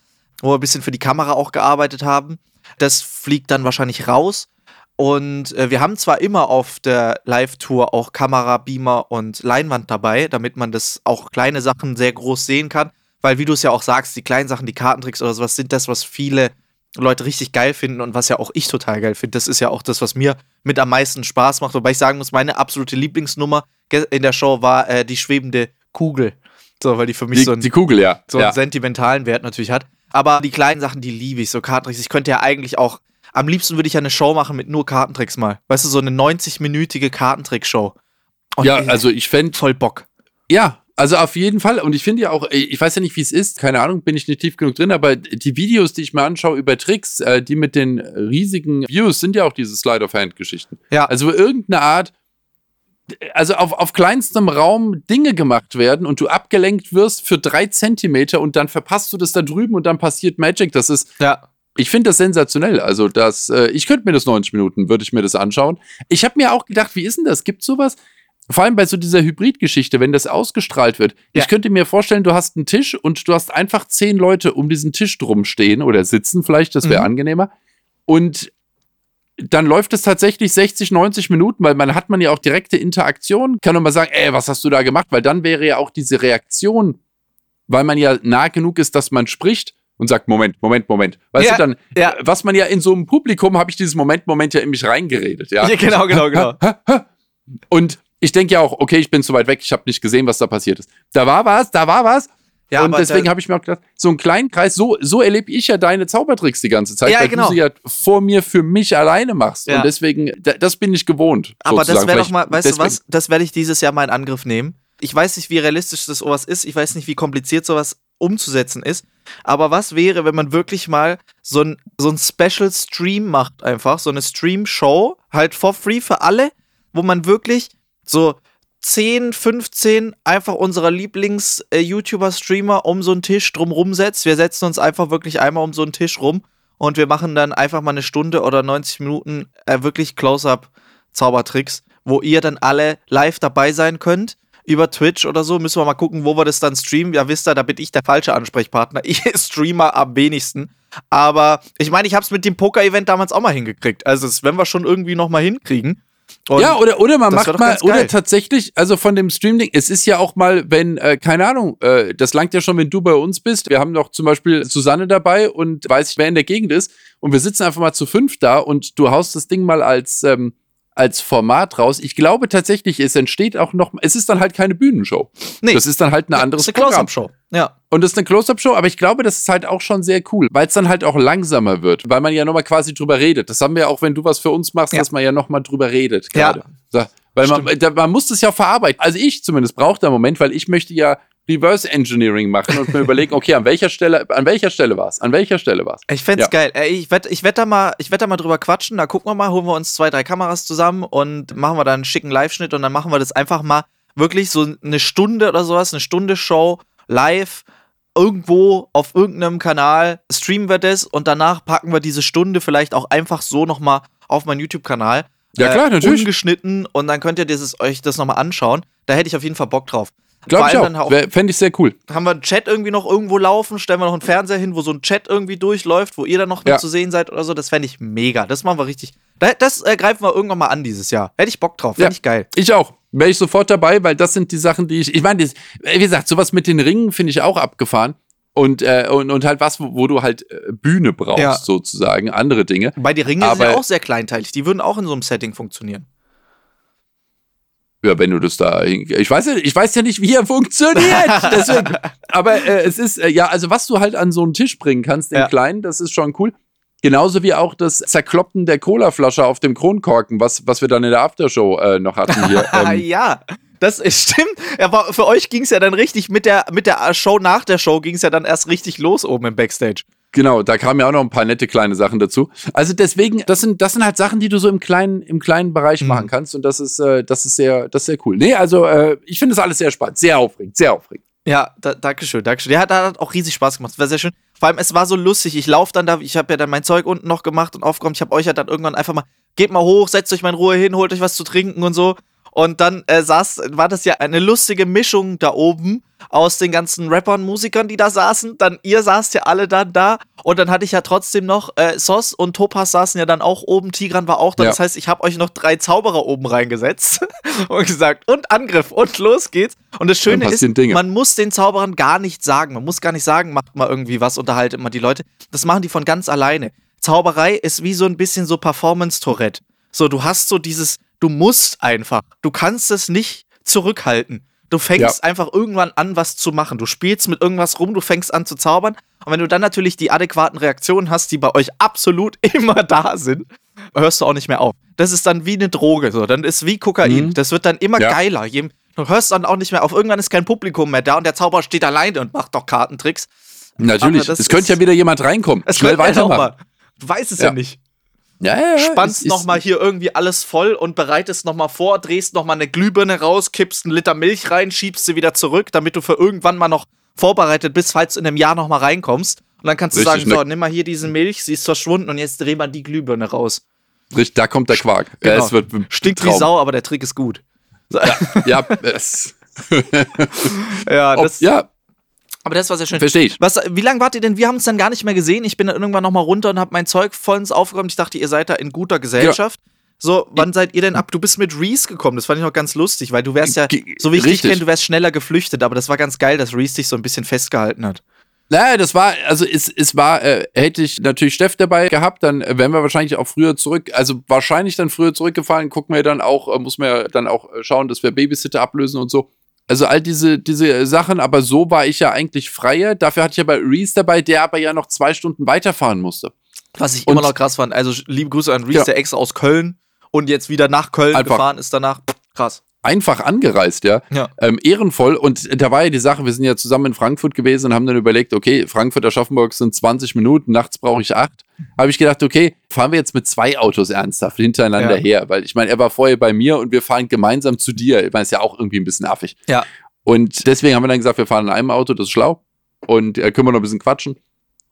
B: wo wir ein bisschen für die Kamera auch gearbeitet haben. Das fliegt dann wahrscheinlich raus. Und äh, wir haben zwar immer auf der Live-Tour auch Kamera, Beamer und Leinwand dabei, damit man das auch kleine Sachen sehr groß sehen kann. Weil, wie du es ja auch sagst, die kleinen Sachen, die Kartentricks oder sowas, sind das, was viele Leute richtig geil finden und was ja auch ich total geil finde. Das ist ja auch das, was mir mit am meisten Spaß macht. Wobei ich sagen muss, meine absolute Lieblingsnummer in der Show war äh, die schwebende Kugel. So, weil die für mich
A: die,
B: so, einen,
A: die Kugel, ja.
B: so einen sentimentalen Wert natürlich hat. Aber die kleinen Sachen, die liebe ich. So Kartentricks. Ich könnte ja eigentlich auch am liebsten würde ich ja eine Show machen mit nur Kartentricks mal. Weißt du, so eine 90-minütige Kartentrick-Show.
A: Ja, also ich fände.
B: Voll Bock.
A: Ja, also auf jeden Fall. Und ich finde ja auch, ich weiß ja nicht, wie es ist, keine Ahnung, bin ich nicht tief genug drin, aber die Videos, die ich mir anschaue über Tricks, äh, die mit den riesigen Views, sind ja auch diese Slide-of-Hand-Geschichten.
B: Ja.
A: Also irgendeine Art, also auf, auf kleinstem Raum Dinge gemacht werden und du abgelenkt wirst für drei Zentimeter und dann verpasst du das da drüben und dann passiert Magic. Das ist.
B: Ja
A: ich finde das sensationell. Also, das, äh, ich könnte mir das 90 Minuten, würde ich mir das anschauen. Ich habe mir auch gedacht, wie ist denn das? Gibt sowas? Vor allem bei so dieser Hybrid-Geschichte, wenn das ausgestrahlt wird. Ja. Ich könnte mir vorstellen, du hast einen Tisch und du hast einfach zehn Leute um diesen Tisch drum stehen oder sitzen vielleicht, das wäre mhm. angenehmer. Und dann läuft es tatsächlich 60, 90 Minuten, weil man hat man ja auch direkte Interaktion. Kann man mal sagen, ey, was hast du da gemacht? Weil dann wäre ja auch diese Reaktion, weil man ja nah genug ist, dass man spricht, und sagt, Moment, Moment, Moment. Weißt ja, du dann, ja. was man ja in so einem Publikum, habe ich dieses Moment, Moment ja in mich reingeredet. Ja,
B: ja genau, genau, genau.
A: Und ich denke ja auch, okay, ich bin zu weit weg, ich habe nicht gesehen, was da passiert ist. Da war was, da war was. Ja, und deswegen habe ich mir auch gedacht, so einen kleinen Kreis, so, so erlebe ich ja deine Zaubertricks die ganze Zeit,
B: ja,
A: weil
B: genau.
A: du sie ja vor mir für mich alleine machst. Ja. Und deswegen, das bin ich gewohnt.
B: Aber sozusagen. das wäre doch mal, weißt deswegen. du was, das werde ich dieses Jahr mal in Angriff nehmen. Ich weiß nicht, wie realistisch das sowas ist. Ich weiß nicht, wie kompliziert sowas umzusetzen ist. Aber was wäre, wenn man wirklich mal so ein, so ein Special Stream macht, einfach, so eine Stream-Show, halt for free für alle, wo man wirklich so 10, 15 einfach unserer Lieblings-YouTuber-Streamer äh, um so einen Tisch drumrum setzt. Wir setzen uns einfach wirklich einmal um so einen Tisch rum und wir machen dann einfach mal eine Stunde oder 90 Minuten äh, wirklich Close-Up-Zaubertricks, wo ihr dann alle live dabei sein könnt über Twitch oder so. Müssen wir mal gucken, wo wir das dann streamen. Ja, wisst ihr, da bin ich der falsche Ansprechpartner. Ich streamer am wenigsten. Aber ich meine, ich habe es mit dem Poker-Event damals auch mal hingekriegt. Also, das werden wir schon irgendwie noch mal hinkriegen.
A: Und ja, oder, oder man macht mal, oder tatsächlich, also von dem Stream-Ding, es ist ja auch mal, wenn, äh, keine Ahnung, äh, das langt ja schon, wenn du bei uns bist. Wir haben noch zum Beispiel Susanne dabei und weiß ich, wer in der Gegend ist. Und wir sitzen einfach mal zu fünf da und du haust das Ding mal als, ähm, als Format raus. Ich glaube tatsächlich, es entsteht auch noch, es ist dann halt keine Bühnenshow. Nee. Das ist dann halt ein anderes
B: das ist eine Close-Up-Show.
A: Ja. Und das ist eine Close-Up-Show, aber ich glaube, das ist halt auch schon sehr cool, weil es dann halt auch langsamer wird, weil man ja nochmal quasi drüber redet. Das haben wir auch, wenn du was für uns machst, ja. dass man ja nochmal drüber redet. Gerade. Ja. So, weil man, da, man muss das ja verarbeiten. Also ich zumindest brauche da einen Moment, weil ich möchte ja Reverse Engineering machen und mir überlegen, okay, an welcher Stelle, an welcher Stelle war es? An welcher Stelle war es?
B: Ich fände ja. geil. Ich werde ich werd da, mal, werd da mal drüber quatschen, da gucken wir mal, holen wir uns zwei, drei Kameras zusammen und machen wir da einen schicken Live-Schnitt und dann machen wir das einfach mal wirklich so eine Stunde oder sowas, eine Stunde Show live irgendwo auf irgendeinem Kanal streamen wir das und danach packen wir diese Stunde vielleicht auch einfach so nochmal auf meinen YouTube-Kanal.
A: Ja, klar,
B: äh,
A: natürlich.
B: Ungeschnitten und dann könnt ihr dieses, euch das nochmal anschauen. Da hätte ich auf jeden Fall Bock drauf.
A: Glaube ich auch. Fände ich sehr cool.
B: Haben wir einen Chat irgendwie noch irgendwo laufen, stellen wir noch einen Fernseher hin, wo so ein Chat irgendwie durchläuft, wo ihr dann noch ja. zu sehen seid oder so. Das fände ich mega. Das machen wir richtig. Das, äh, greifen wir irgendwann mal an dieses Jahr. Hätte ich Bock drauf. Fände ja. ich geil.
A: Ich auch. Wäre ich sofort dabei, weil das sind die Sachen, die ich. Ich meine, wie gesagt, sowas mit den Ringen finde ich auch abgefahren. Und, äh, und, und halt was, wo, wo du halt äh, Bühne brauchst, ja. sozusagen, andere Dinge.
B: Bei die Ringe sind ja auch sehr kleinteilig. Die würden auch in so einem Setting funktionieren.
A: Ja, wenn du das da ich weiß ja, ich weiß ja nicht, wie er funktioniert. Deswegen. Aber äh, es ist, äh, ja, also was du halt an so einen Tisch bringen kannst, den ja. kleinen, das ist schon cool. Genauso wie auch das Zerkloppen der Colaflasche auf dem Kronkorken, was, was wir dann in der Aftershow äh, noch hatten hier.
B: Ähm, ja, das ist, stimmt. Aber für euch ging es ja dann richtig, mit der, mit der Show nach der Show ging es ja dann erst richtig los oben im Backstage.
A: Genau, da kamen ja auch noch ein paar nette kleine Sachen dazu. Also deswegen, das sind, das sind halt Sachen, die du so im kleinen, im kleinen Bereich mhm. machen kannst. Und das ist, äh, das ist sehr, das ist sehr cool. Nee, also äh, ich finde das alles sehr spannend, sehr aufregend, sehr aufregend.
B: Ja, da, danke schön, danke schön. Ja, da hat auch riesig Spaß gemacht. Das war sehr schön. Vor allem, es war so lustig. Ich laufe dann da, ich habe ja dann mein Zeug unten noch gemacht und aufgeräumt. Ich habe euch ja dann irgendwann einfach mal, geht mal hoch, setzt euch mal in Ruhe hin, holt euch was zu trinken und so. Und dann äh, saß, war das ja eine lustige Mischung da oben aus den ganzen Rappern, Musikern, die da saßen. Dann ihr saßt ja alle dann da. Und dann hatte ich ja trotzdem noch, äh, Sos und Topaz saßen ja dann auch oben. Tigran war auch da. Ja. Das heißt, ich habe euch noch drei Zauberer oben reingesetzt und gesagt, und Angriff und los geht's. Und das Schöne ist, Dinge. man muss den Zauberern gar nichts sagen. Man muss gar nicht sagen, macht mal irgendwie was, unterhaltet mal die Leute. Das machen die von ganz alleine. Zauberei ist wie so ein bisschen so Performance-Tourette. So, du hast so dieses, Du musst einfach. Du kannst es nicht zurückhalten. Du fängst ja. einfach irgendwann an, was zu machen. Du spielst mit irgendwas rum, du fängst an zu zaubern. Und wenn du dann natürlich die adäquaten Reaktionen hast, die bei euch absolut immer da sind, hörst du auch nicht mehr auf. Das ist dann wie eine Droge. So. Dann ist wie Kokain. Mhm. Das wird dann immer ja. geiler. Du hörst dann auch nicht mehr auf. Irgendwann ist kein Publikum mehr da und der Zauberer steht alleine und macht doch Kartentricks.
A: Natürlich. Es könnte ja wieder jemand reinkommen. Es Schnell weitermachen.
B: Du weißt es ja, ja nicht.
A: Ja, ja, ja.
B: Spannst nochmal hier irgendwie alles voll und bereitest nochmal vor, drehst nochmal eine Glühbirne raus, kippst einen Liter Milch rein, schiebst sie wieder zurück, damit du für irgendwann mal noch vorbereitet bist, falls du in einem Jahr nochmal reinkommst. Und dann kannst du Richtig, sagen, ne so, nimm mal hier diese Milch, sie ist verschwunden und jetzt dreh mal die Glühbirne raus.
A: Richtig, da kommt der Quark.
B: Genau. Ja, es wird Stinkt Traum. wie Sau, aber der Trick ist gut.
A: Ja, ja, es
B: ja, das,
A: Ob, ja,
B: aber das war sehr schön.
A: Verstehe ich.
B: Was, wie lange wart ihr denn? Wir haben es dann gar nicht mehr gesehen. Ich bin dann irgendwann nochmal runter und habe mein Zeug vollends aufgeräumt. Ich dachte, ihr seid da in guter Gesellschaft. Ja. So, wann seid ihr denn ab? Du bist mit Reese gekommen. Das fand ich noch ganz lustig, weil du wärst ja, so wie ich Richtig. dich kenne, du wärst schneller geflüchtet. Aber das war ganz geil, dass Reese dich so ein bisschen festgehalten hat.
A: Naja, das war, also es, es war, äh, hätte ich natürlich Steff dabei gehabt, dann wären wir wahrscheinlich auch früher zurück, also wahrscheinlich dann früher zurückgefahren, gucken wir dann auch, äh, muss man ja dann auch schauen, dass wir Babysitter ablösen und so. Also all diese, diese Sachen, aber so war ich ja eigentlich freier. Dafür hatte ich aber Reese dabei, der aber ja noch zwei Stunden weiterfahren musste.
B: Was ich und, immer noch krass fand. Also liebe Grüße an Reese, ja. der Ex aus Köln und jetzt wieder nach Köln Einfach. gefahren ist danach. Krass
A: einfach angereist, ja.
B: ja.
A: Ähm, ehrenvoll. Und da war ja die Sache, wir sind ja zusammen in Frankfurt gewesen und haben dann überlegt, okay, Frankfurt, Aschaffenburg sind 20 Minuten, nachts brauche ich acht. Habe ich gedacht, okay, fahren wir jetzt mit zwei Autos ernsthaft hintereinander ja. her, weil ich meine, er war vorher bei mir und wir fahren gemeinsam zu dir. Ich meine, ist ja auch irgendwie ein bisschen affig.
B: Ja.
A: Und deswegen haben wir dann gesagt, wir fahren in einem Auto, das ist schlau. Und äh, können wir noch ein bisschen quatschen.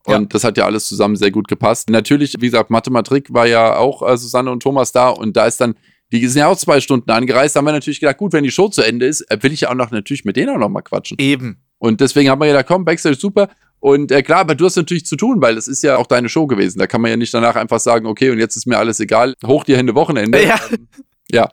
A: Und ja. das hat ja alles zusammen sehr gut gepasst. Natürlich, wie gesagt, Mathematik war ja auch äh, Susanne und Thomas da und da ist dann die sind ja auch zwei Stunden angereist. Da haben wir natürlich gedacht, gut, wenn die Show zu Ende ist, äh, will ich ja auch noch natürlich mit denen auch noch mal quatschen.
B: Eben.
A: Und deswegen haben wir gedacht, komm, Backstage super. Und äh, klar, aber du hast natürlich zu tun, weil es ist ja auch deine Show gewesen. Da kann man ja nicht danach einfach sagen, okay, und jetzt ist mir alles egal. Hoch die Hände Wochenende.
B: Ja.
A: Ähm, ja.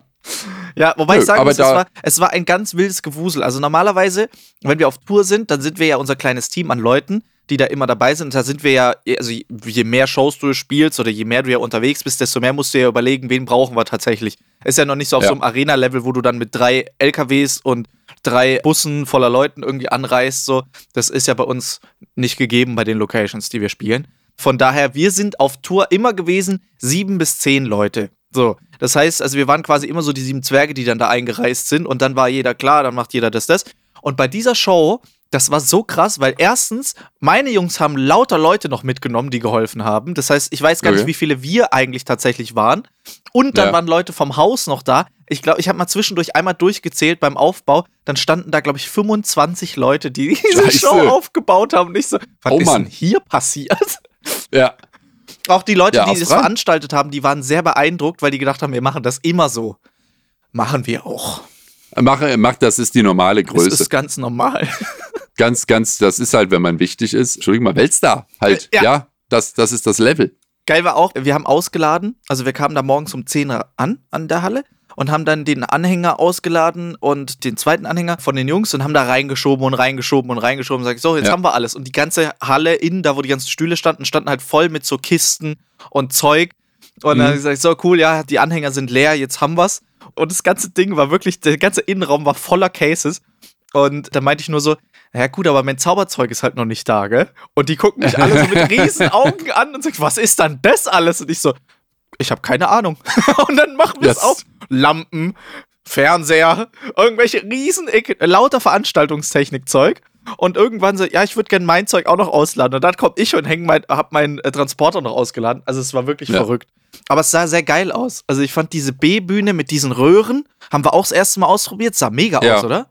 B: Ja, wobei Nö, ich sagen muss, es war, es war ein ganz wildes Gewusel. Also normalerweise, wenn wir auf Tour sind, dann sind wir ja unser kleines Team an Leuten, die da immer dabei sind. Da sind wir ja, also je mehr Shows du spielst oder je mehr du ja unterwegs bist, desto mehr musst du ja überlegen, wen brauchen wir tatsächlich. Ist ja noch nicht so auf ja. so einem Arena-Level, wo du dann mit drei LKWs und drei Bussen voller Leuten irgendwie anreist. So. Das ist ja bei uns nicht gegeben bei den Locations, die wir spielen. Von daher, wir sind auf Tour immer gewesen, sieben bis zehn Leute. So, das heißt, also wir waren quasi immer so die sieben Zwerge, die dann da eingereist sind und dann war jeder klar, dann macht jeder das, das. Und bei dieser Show, das war so krass, weil erstens, meine Jungs haben lauter Leute noch mitgenommen, die geholfen haben. Das heißt, ich weiß gar okay. nicht, wie viele wir eigentlich tatsächlich waren. Und dann ja. waren Leute vom Haus noch da. Ich glaube, ich habe mal zwischendurch einmal durchgezählt beim Aufbau. Dann standen da, glaube ich, 25 Leute, die diese Scheiße. Show aufgebaut haben. Und ich so, was oh, ist Mann. denn hier passiert?
A: Ja.
B: Auch die Leute, ja, die das veranstaltet haben, die waren sehr beeindruckt, weil die gedacht haben, wir machen das immer so. Machen wir auch.
A: Mach, mach das ist die normale Größe. Das
B: ist ganz normal.
A: Ganz, ganz, das ist halt, wenn man wichtig ist. Entschuldigung mal, Weltstar halt. Ja, ja das, das ist das Level.
B: Geil war auch, wir haben ausgeladen. Also wir kamen da morgens um 10 Uhr an, an der Halle und haben dann den Anhänger ausgeladen und den zweiten Anhänger von den Jungs und haben da reingeschoben und reingeschoben und reingeschoben. Sag ich, so, jetzt ja. haben wir alles. Und die ganze Halle innen, da wo die ganzen Stühle standen, standen halt voll mit so Kisten und Zeug. Und mhm. dann sag ich, so cool, ja, die Anhänger sind leer, jetzt haben wir's. Und das ganze Ding war wirklich, der ganze Innenraum war voller Cases. Und da meinte ich nur so, ja gut, aber mein Zauberzeug ist halt noch nicht da, gell? Und die gucken mich alle so mit riesen Augen an und sagen, was ist dann das alles? Und ich so, ich habe keine Ahnung. und dann machen wir es yes. auf. Lampen, Fernseher, irgendwelche riesen, lauter Veranstaltungstechnikzeug. Und irgendwann so, ja, ich würde gerne mein Zeug auch noch ausladen. Und dann komme ich und häng mein, hab meinen äh, Transporter noch ausgeladen. Also es war wirklich ja. verrückt. Aber es sah sehr geil aus. Also ich fand diese B-Bühne mit diesen Röhren, haben wir auch das erste Mal ausprobiert, sah mega ja. aus, oder?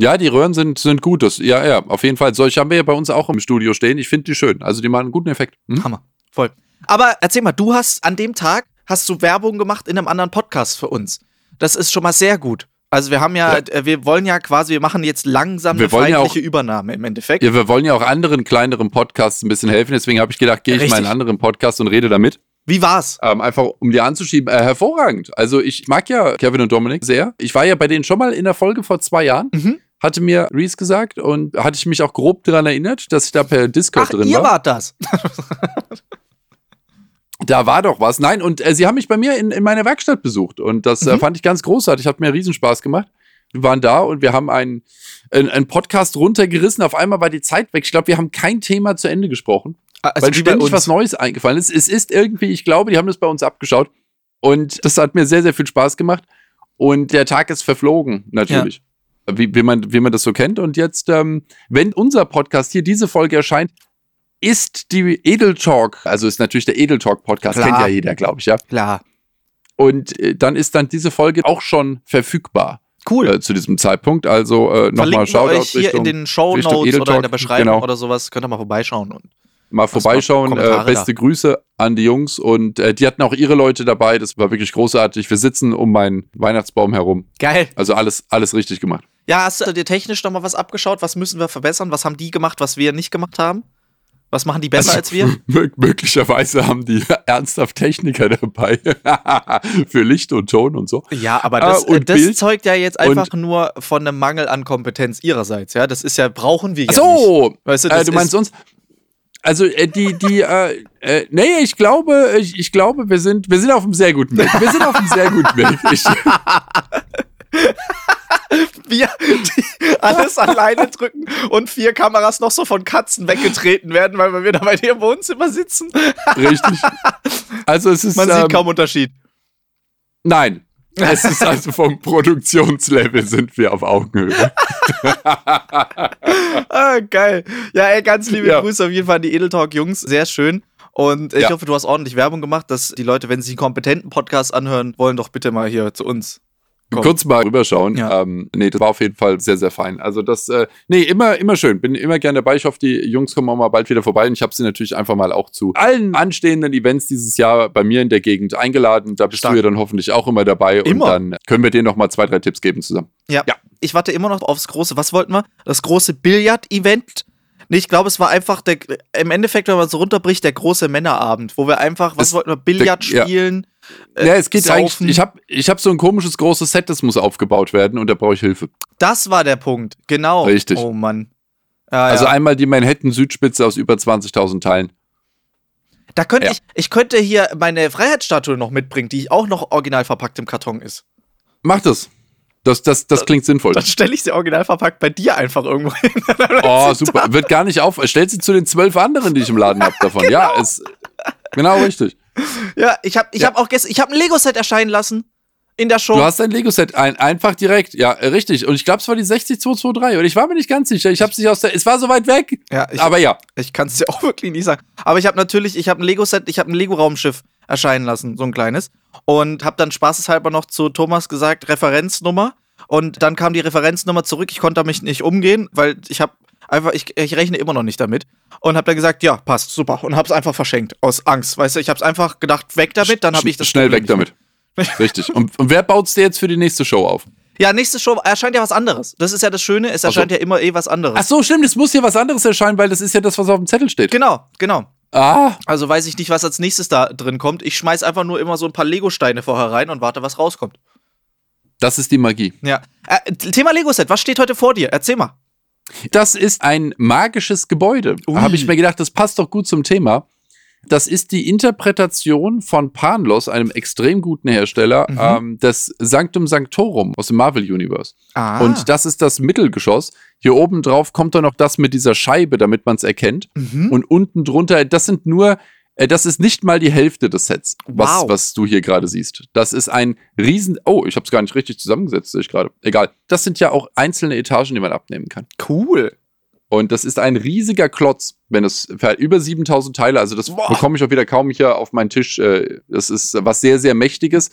A: Ja, die Röhren sind, sind gut. Das, ja, ja, auf jeden Fall. Solche haben wir ja bei uns auch im Studio stehen. Ich finde die schön. Also die machen einen guten Effekt.
B: Hm? Hammer. Voll. Aber erzähl mal, du hast an dem Tag hast du Werbung gemacht in einem anderen Podcast für uns. Das ist schon mal sehr gut. Also wir haben ja, ja. Äh, wir wollen ja quasi, wir machen jetzt langsam
A: wir
B: eine feindliche ja Übernahme im Endeffekt.
A: Ja, wir wollen ja auch anderen kleineren Podcasts ein bisschen helfen. Deswegen habe ich gedacht, gehe ich mal in einen anderen Podcast und rede damit.
B: Wie war's?
A: Ähm, einfach um dir anzuschieben, äh, hervorragend. Also ich mag ja Kevin und Dominik sehr. Ich war ja bei denen schon mal in der Folge vor zwei Jahren. Mhm hatte mir Reese gesagt und hatte ich mich auch grob daran erinnert, dass ich da per Discord Ach, drin
B: ihr
A: war.
B: Ihr wart das.
A: da war doch was. Nein, und äh, sie haben mich bei mir in, in meiner Werkstatt besucht und das äh, mhm. äh, fand ich ganz großartig. Hat mir Riesenspaß gemacht. Wir waren da und wir haben einen, einen, Podcast runtergerissen. Auf einmal war die Zeit weg. Ich glaube, wir haben kein Thema zu Ende gesprochen, ah, also weil ständig was Neues eingefallen ist. Es ist irgendwie, ich glaube, die haben das bei uns abgeschaut und das hat mir sehr, sehr viel Spaß gemacht. Und der Tag ist verflogen, natürlich. Ja wie, wie, man, wie man das so kennt. Und jetzt, ähm, wenn unser Podcast hier, diese Folge erscheint, ist die Edel Talk, also ist natürlich der Edel Talk Podcast, Klar. kennt ja jeder, glaube ich, ja.
B: Klar.
A: Und äh, dann ist dann diese Folge auch schon verfügbar.
B: Cool.
A: Äh, zu diesem Zeitpunkt. Also äh, nochmal Shoutout
B: euch hier Richtung, in den Show Notes oder in der Beschreibung genau. oder sowas. Könnt ihr mal vorbeischauen. Und
A: mal vorbeischauen. Äh, beste da. Grüße an die Jungs. Und äh, die hatten auch ihre Leute dabei. Das war wirklich großartig. Wir sitzen um meinen Weihnachtsbaum herum.
B: Geil.
A: Also alles, alles richtig gemacht.
B: Ja, hast du dir technisch noch mal was abgeschaut? Was müssen wir verbessern? Was haben die gemacht, was wir nicht gemacht haben? Was machen die besser also, als wir?
A: Möglicherweise haben die ernsthaft Techniker dabei für Licht und Ton und so.
B: Ja, aber das, äh, das zeugt ja jetzt einfach nur von einem Mangel an Kompetenz ihrerseits. Ja, das ist ja brauchen wir ja
A: so,
B: nicht.
A: Weißt du, äh, du meinst uns? Also äh, die die äh, äh, nee, ich glaube, ich, ich glaube, wir sind wir sind auf einem sehr guten Weg. Wir sind auf einem sehr guten Weg. Ich,
B: wir alles alleine drücken und vier Kameras noch so von Katzen weggetreten werden, weil wir wieder bei dir im Wohnzimmer sitzen.
A: Richtig. Also es ist.
B: Man sieht ähm, kaum Unterschied.
A: Nein. Es ist also vom Produktionslevel sind wir auf Augenhöhe.
B: Ah, geil. Ja, ey, ganz liebe ja. Grüße auf jeden Fall an die Edeltalk-Jungs. Sehr schön. Und ich ja. hoffe, du hast ordentlich Werbung gemacht, dass die Leute, wenn sie einen kompetenten Podcast anhören wollen, doch bitte mal hier zu uns
A: Komm. kurz mal rüberschauen. Ja. Ähm, nee, das war auf jeden Fall sehr, sehr fein. Also das, äh, nee, immer, immer schön. Bin immer gerne dabei. Ich hoffe, die Jungs kommen auch mal bald wieder vorbei. Und ich habe sie natürlich einfach mal auch zu allen anstehenden Events dieses Jahr bei mir in der Gegend eingeladen. Da bist Stark. du ja dann hoffentlich auch immer dabei. Immer. Und dann können wir dir noch mal zwei, drei Tipps geben zusammen.
B: Ja. ja. Ich warte immer noch aufs große, was wollten wir? Das große Billard-Event Nee, ich glaube, es war einfach der, im Endeffekt, wenn man es runterbricht, der große Männerabend, wo wir einfach, was es, wollten wir, Billard der, spielen?
A: Ja. Äh, ja, es geht saufen. eigentlich, ich habe ich hab so ein komisches großes Set, das muss aufgebaut werden und da brauche ich Hilfe.
B: Das war der Punkt, genau.
A: Richtig.
B: Oh Mann.
A: Ja, also ja. einmal die Manhattan-Südspitze aus über 20.000 Teilen.
B: Da könnte ja. ich, ich könnte hier meine Freiheitsstatue noch mitbringen, die auch noch original verpackt im Karton ist.
A: Mach das. Das, das, das klingt sinnvoll.
B: Dann stelle ich sie original verpackt bei dir einfach irgendwo hin.
A: oh, super. Da. Wird gar nicht auf. Stell sie zu den zwölf anderen, die ich im Laden habe davon. genau. Ja, ist genau richtig.
B: Ja, ich habe ich ja. hab auch gestern, ich habe ein Lego-Set erscheinen lassen in der Show.
A: Du hast ein Lego-Set ein, einfach direkt. Ja, richtig. Und ich glaube, es war die 60223. Und ich war mir nicht ganz sicher. Ich habe sich aus der. Es war so weit weg.
B: Ja, ich, aber ja. Ich kann es dir auch wirklich nicht sagen. Aber ich habe natürlich, ich habe ein Lego-Set, ich habe ein Lego-Raumschiff erscheinen lassen, so ein kleines. Und habe dann spaßeshalber noch zu Thomas gesagt, Referenznummer. Und dann kam die Referenznummer zurück. Ich konnte damit nicht umgehen, weil ich habe einfach, ich, ich rechne immer noch nicht damit. Und habe dann gesagt, ja, passt, super. Und habe es einfach verschenkt, aus Angst. Weißt du, ich habe es einfach gedacht, weg damit, dann habe ich das
A: Schnell weg damit. Richtig. Und, und wer baut es dir jetzt für die nächste Show auf?
B: Ja, nächste Show erscheint ja was anderes. Das ist ja das Schöne, es erscheint so. ja immer eh was anderes.
A: Ach so, stimmt, es muss hier was anderes erscheinen, weil das ist ja das, was auf dem Zettel steht.
B: Genau, genau.
A: Ah.
B: Also weiß ich nicht, was als nächstes da drin kommt. Ich schmeiß einfach nur immer so ein paar Lego-Steine vorher rein und warte, was rauskommt.
A: Das ist die Magie.
B: Ja. Äh, Thema Lego-Set, was steht heute vor dir? Erzähl mal.
A: Das ist ein magisches Gebäude. Habe ich mir gedacht, das passt doch gut zum Thema. Das ist die Interpretation von Panlos, einem extrem guten Hersteller, mhm. ähm, des Sanctum Sanctorum aus dem Marvel Universe. Ah. Und das ist das Mittelgeschoss. Hier oben drauf kommt dann noch das mit dieser Scheibe, damit man es erkennt. Mhm. Und unten drunter, das sind nur, das ist nicht mal die Hälfte des Sets, was, wow. was du hier gerade siehst. Das ist ein riesen, oh, ich habe es gar nicht richtig zusammengesetzt, sehe ich gerade. Egal. Das sind ja auch einzelne Etagen, die man abnehmen kann.
B: Cool.
A: Und das ist ein riesiger Klotz, wenn es über 7000 Teile, also das Boah. bekomme ich auch wieder kaum hier auf meinen Tisch. Äh, das ist was sehr, sehr Mächtiges.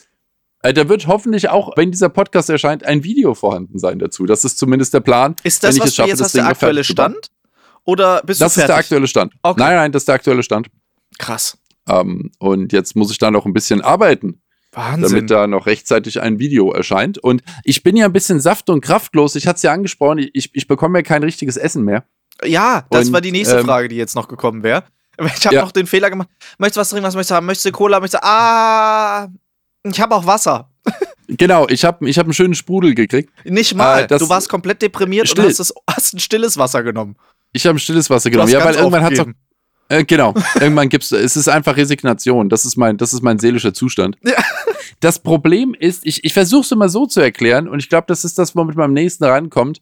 A: Äh, da wird hoffentlich auch, wenn dieser Podcast erscheint, ein Video vorhanden sein dazu. Das ist zumindest der Plan.
B: Ist das,
A: wenn ich
B: was es schaffe, jetzt hast, der aktuelle Stand? Oder bist du
A: Das
B: fertig?
A: ist der aktuelle Stand. Okay. Nein, nein, das ist der aktuelle Stand.
B: Krass.
A: Ähm, und jetzt muss ich da noch ein bisschen arbeiten. Wahnsinn. damit da noch rechtzeitig ein Video erscheint. Und ich bin ja ein bisschen saft- und kraftlos. Ich hatte es ja angesprochen, ich, ich bekomme ja kein richtiges Essen mehr.
B: Ja, das und, war die nächste ähm, Frage, die jetzt noch gekommen wäre. Ich habe ja. noch den Fehler gemacht. Möchtest du was trinken? Was möchtest du haben? Möchtest du Cola? Möchtest du. Ah, ich habe auch Wasser.
A: Genau, ich habe ich hab einen schönen Sprudel gekriegt.
B: Nicht mal. Äh, du warst komplett deprimiert still. und hast, das, hast ein stilles Wasser genommen.
A: Ich habe ein stilles Wasser genommen. Ja, weil irgendwann hat es äh, genau. Irgendwann gibt's, es ist einfach Resignation. Das ist mein, das ist mein seelischer Zustand. Ja. Das Problem ist, ich, ich versuche es immer so zu erklären und ich glaube, das ist das, womit man am nächsten rankommt.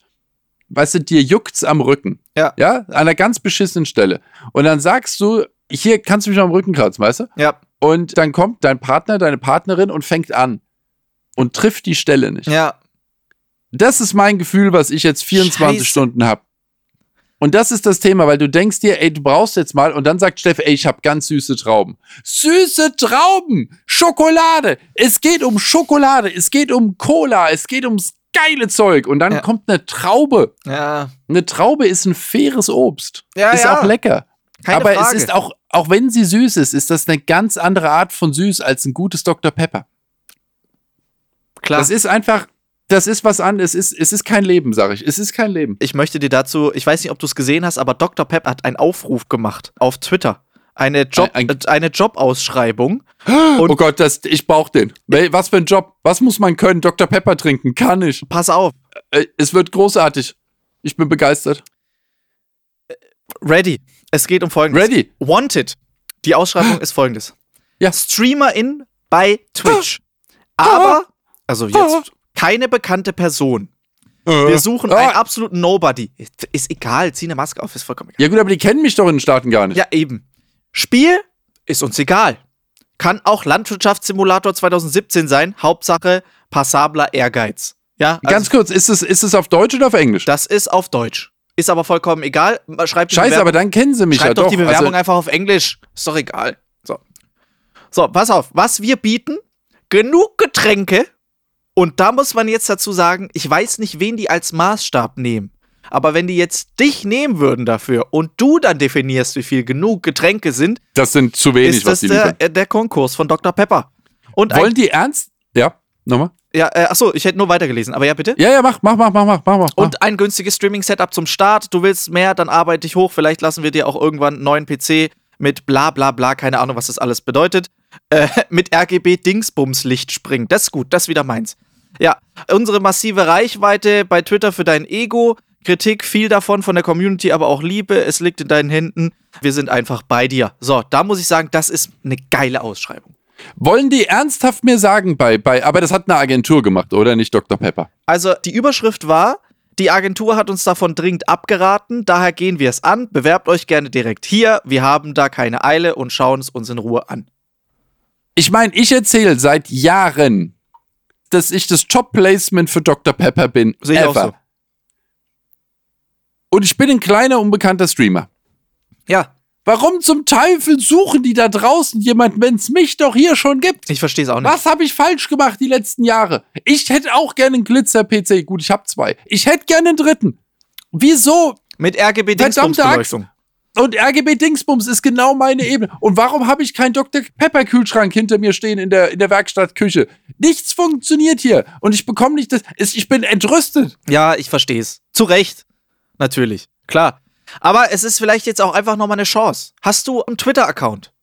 A: Weißt du, dir juckt's am Rücken.
B: Ja.
A: Ja, an einer ganz beschissenen Stelle. Und dann sagst du, hier kannst du mich am Rücken kratzen, weißt du?
B: Ja.
A: Und dann kommt dein Partner, deine Partnerin und fängt an und trifft die Stelle nicht.
B: Ja.
A: Das ist mein Gefühl, was ich jetzt 24 Scheiße. Stunden habe. Und das ist das Thema, weil du denkst dir, ey, du brauchst jetzt mal, und dann sagt Steff, ey, ich habe ganz süße Trauben. Süße Trauben! Schokolade! Es geht um Schokolade, es geht um Cola, es geht ums geile Zeug. Und dann ja. kommt eine Traube.
B: Ja.
A: Eine Traube ist ein faires Obst.
B: Ja,
A: ist
B: ja.
A: auch lecker.
B: Keine
A: Aber
B: Frage.
A: es ist auch, auch wenn sie süß ist, ist das eine ganz andere Art von süß als ein gutes Dr. Pepper.
B: Klar.
A: Das ist einfach, das ist was anderes. Es ist, es ist kein Leben, sag ich. Es ist kein Leben.
B: Ich möchte dir dazu, ich weiß nicht, ob du es gesehen hast, aber Dr. Pep hat einen Aufruf gemacht auf Twitter. Eine, Job, ein, ein, eine Jobausschreibung.
A: oh Gott, das, ich brauch den. Was für ein Job? Was muss man können? Dr. Pepper trinken? Kann ich.
B: Pass auf.
A: Äh, es wird großartig. Ich bin begeistert.
B: Ready. Es geht um folgendes.
A: Ready.
B: Wanted. Die Ausschreibung ist folgendes.
A: Ja.
B: Streamerin bei Twitch. Aber, also jetzt keine bekannte Person. Äh. Wir suchen einen ah. absoluten Nobody. Ist egal, zieh eine Maske auf, ist vollkommen egal.
A: Ja gut, aber die kennen mich doch in den Staaten gar nicht.
B: Ja, eben. Spiel ist uns egal. Kann auch Landwirtschaftssimulator 2017 sein. Hauptsache passabler Ehrgeiz. Ja,
A: also Ganz kurz, ist es, ist es auf Deutsch oder auf Englisch?
B: Das ist auf Deutsch. Ist aber vollkommen egal.
A: Schreibt Scheiße, aber dann kennen sie mich
B: Schreibt
A: ja
B: doch. die Bewerbung also einfach auf Englisch. Ist doch egal. So. So, pass auf. Was wir bieten, genug Getränke und da muss man jetzt dazu sagen, ich weiß nicht, wen die als Maßstab nehmen. Aber wenn die jetzt dich nehmen würden dafür und du dann definierst, wie viel genug Getränke sind,
A: das sind zu wenig,
B: ist das
A: was die
B: der, äh, der Konkurs von Dr. Pepper. Und
A: Wollen die ernst? Ja, nochmal.
B: Ja, äh, achso, ich hätte nur weitergelesen, aber ja, bitte.
A: Ja, ja, mach, mach, mach, mach, mach, mach.
B: Und ein günstiges Streaming-Setup zum Start. Du willst mehr, dann arbeite ich hoch. Vielleicht lassen wir dir auch irgendwann einen neuen PC mit bla bla bla, keine Ahnung, was das alles bedeutet. Äh, mit RGB-Dingsbums-Licht springen. Das ist gut, das ist wieder meins. Ja, unsere massive Reichweite bei Twitter für dein Ego Kritik, viel davon von der Community, aber auch Liebe. Es liegt in deinen Händen. Wir sind einfach bei dir. So, da muss ich sagen, das ist eine geile Ausschreibung.
A: Wollen die ernsthaft mir sagen, bei, bei, aber das hat eine Agentur gemacht, oder nicht Dr. Pepper?
B: Also die Überschrift war, die Agentur hat uns davon dringend abgeraten, daher gehen wir es an. Bewerbt euch gerne direkt hier. Wir haben da keine Eile und schauen es uns in Ruhe an.
A: Ich meine, ich erzähle seit Jahren, dass ich das Top-Placement für Dr. Pepper bin.
B: Sehe ich auch so.
A: Und ich bin ein kleiner, unbekannter Streamer.
B: Ja.
A: Warum zum Teufel suchen die da draußen jemanden, wenn es mich doch hier schon gibt?
B: Ich verstehe es auch nicht.
A: Was habe ich falsch gemacht die letzten Jahre? Ich hätte auch gerne einen Glitzer-PC. Gut, ich habe zwei. Ich hätte gerne einen dritten. Wieso?
B: Mit RGB-Dingsbums-Beleuchtung.
A: Und RGB-Dingsbums ist genau meine Ebene. Und warum habe ich keinen Dr. Pepper-Kühlschrank hinter mir stehen in der, in der Werkstattküche? Nichts funktioniert hier. Und ich bekomme nicht das. Ich bin entrüstet.
B: Ja, ich verstehe es. Zu Recht. Natürlich. Klar. Aber es ist vielleicht jetzt auch einfach nochmal eine Chance. Hast du einen Twitter-Account?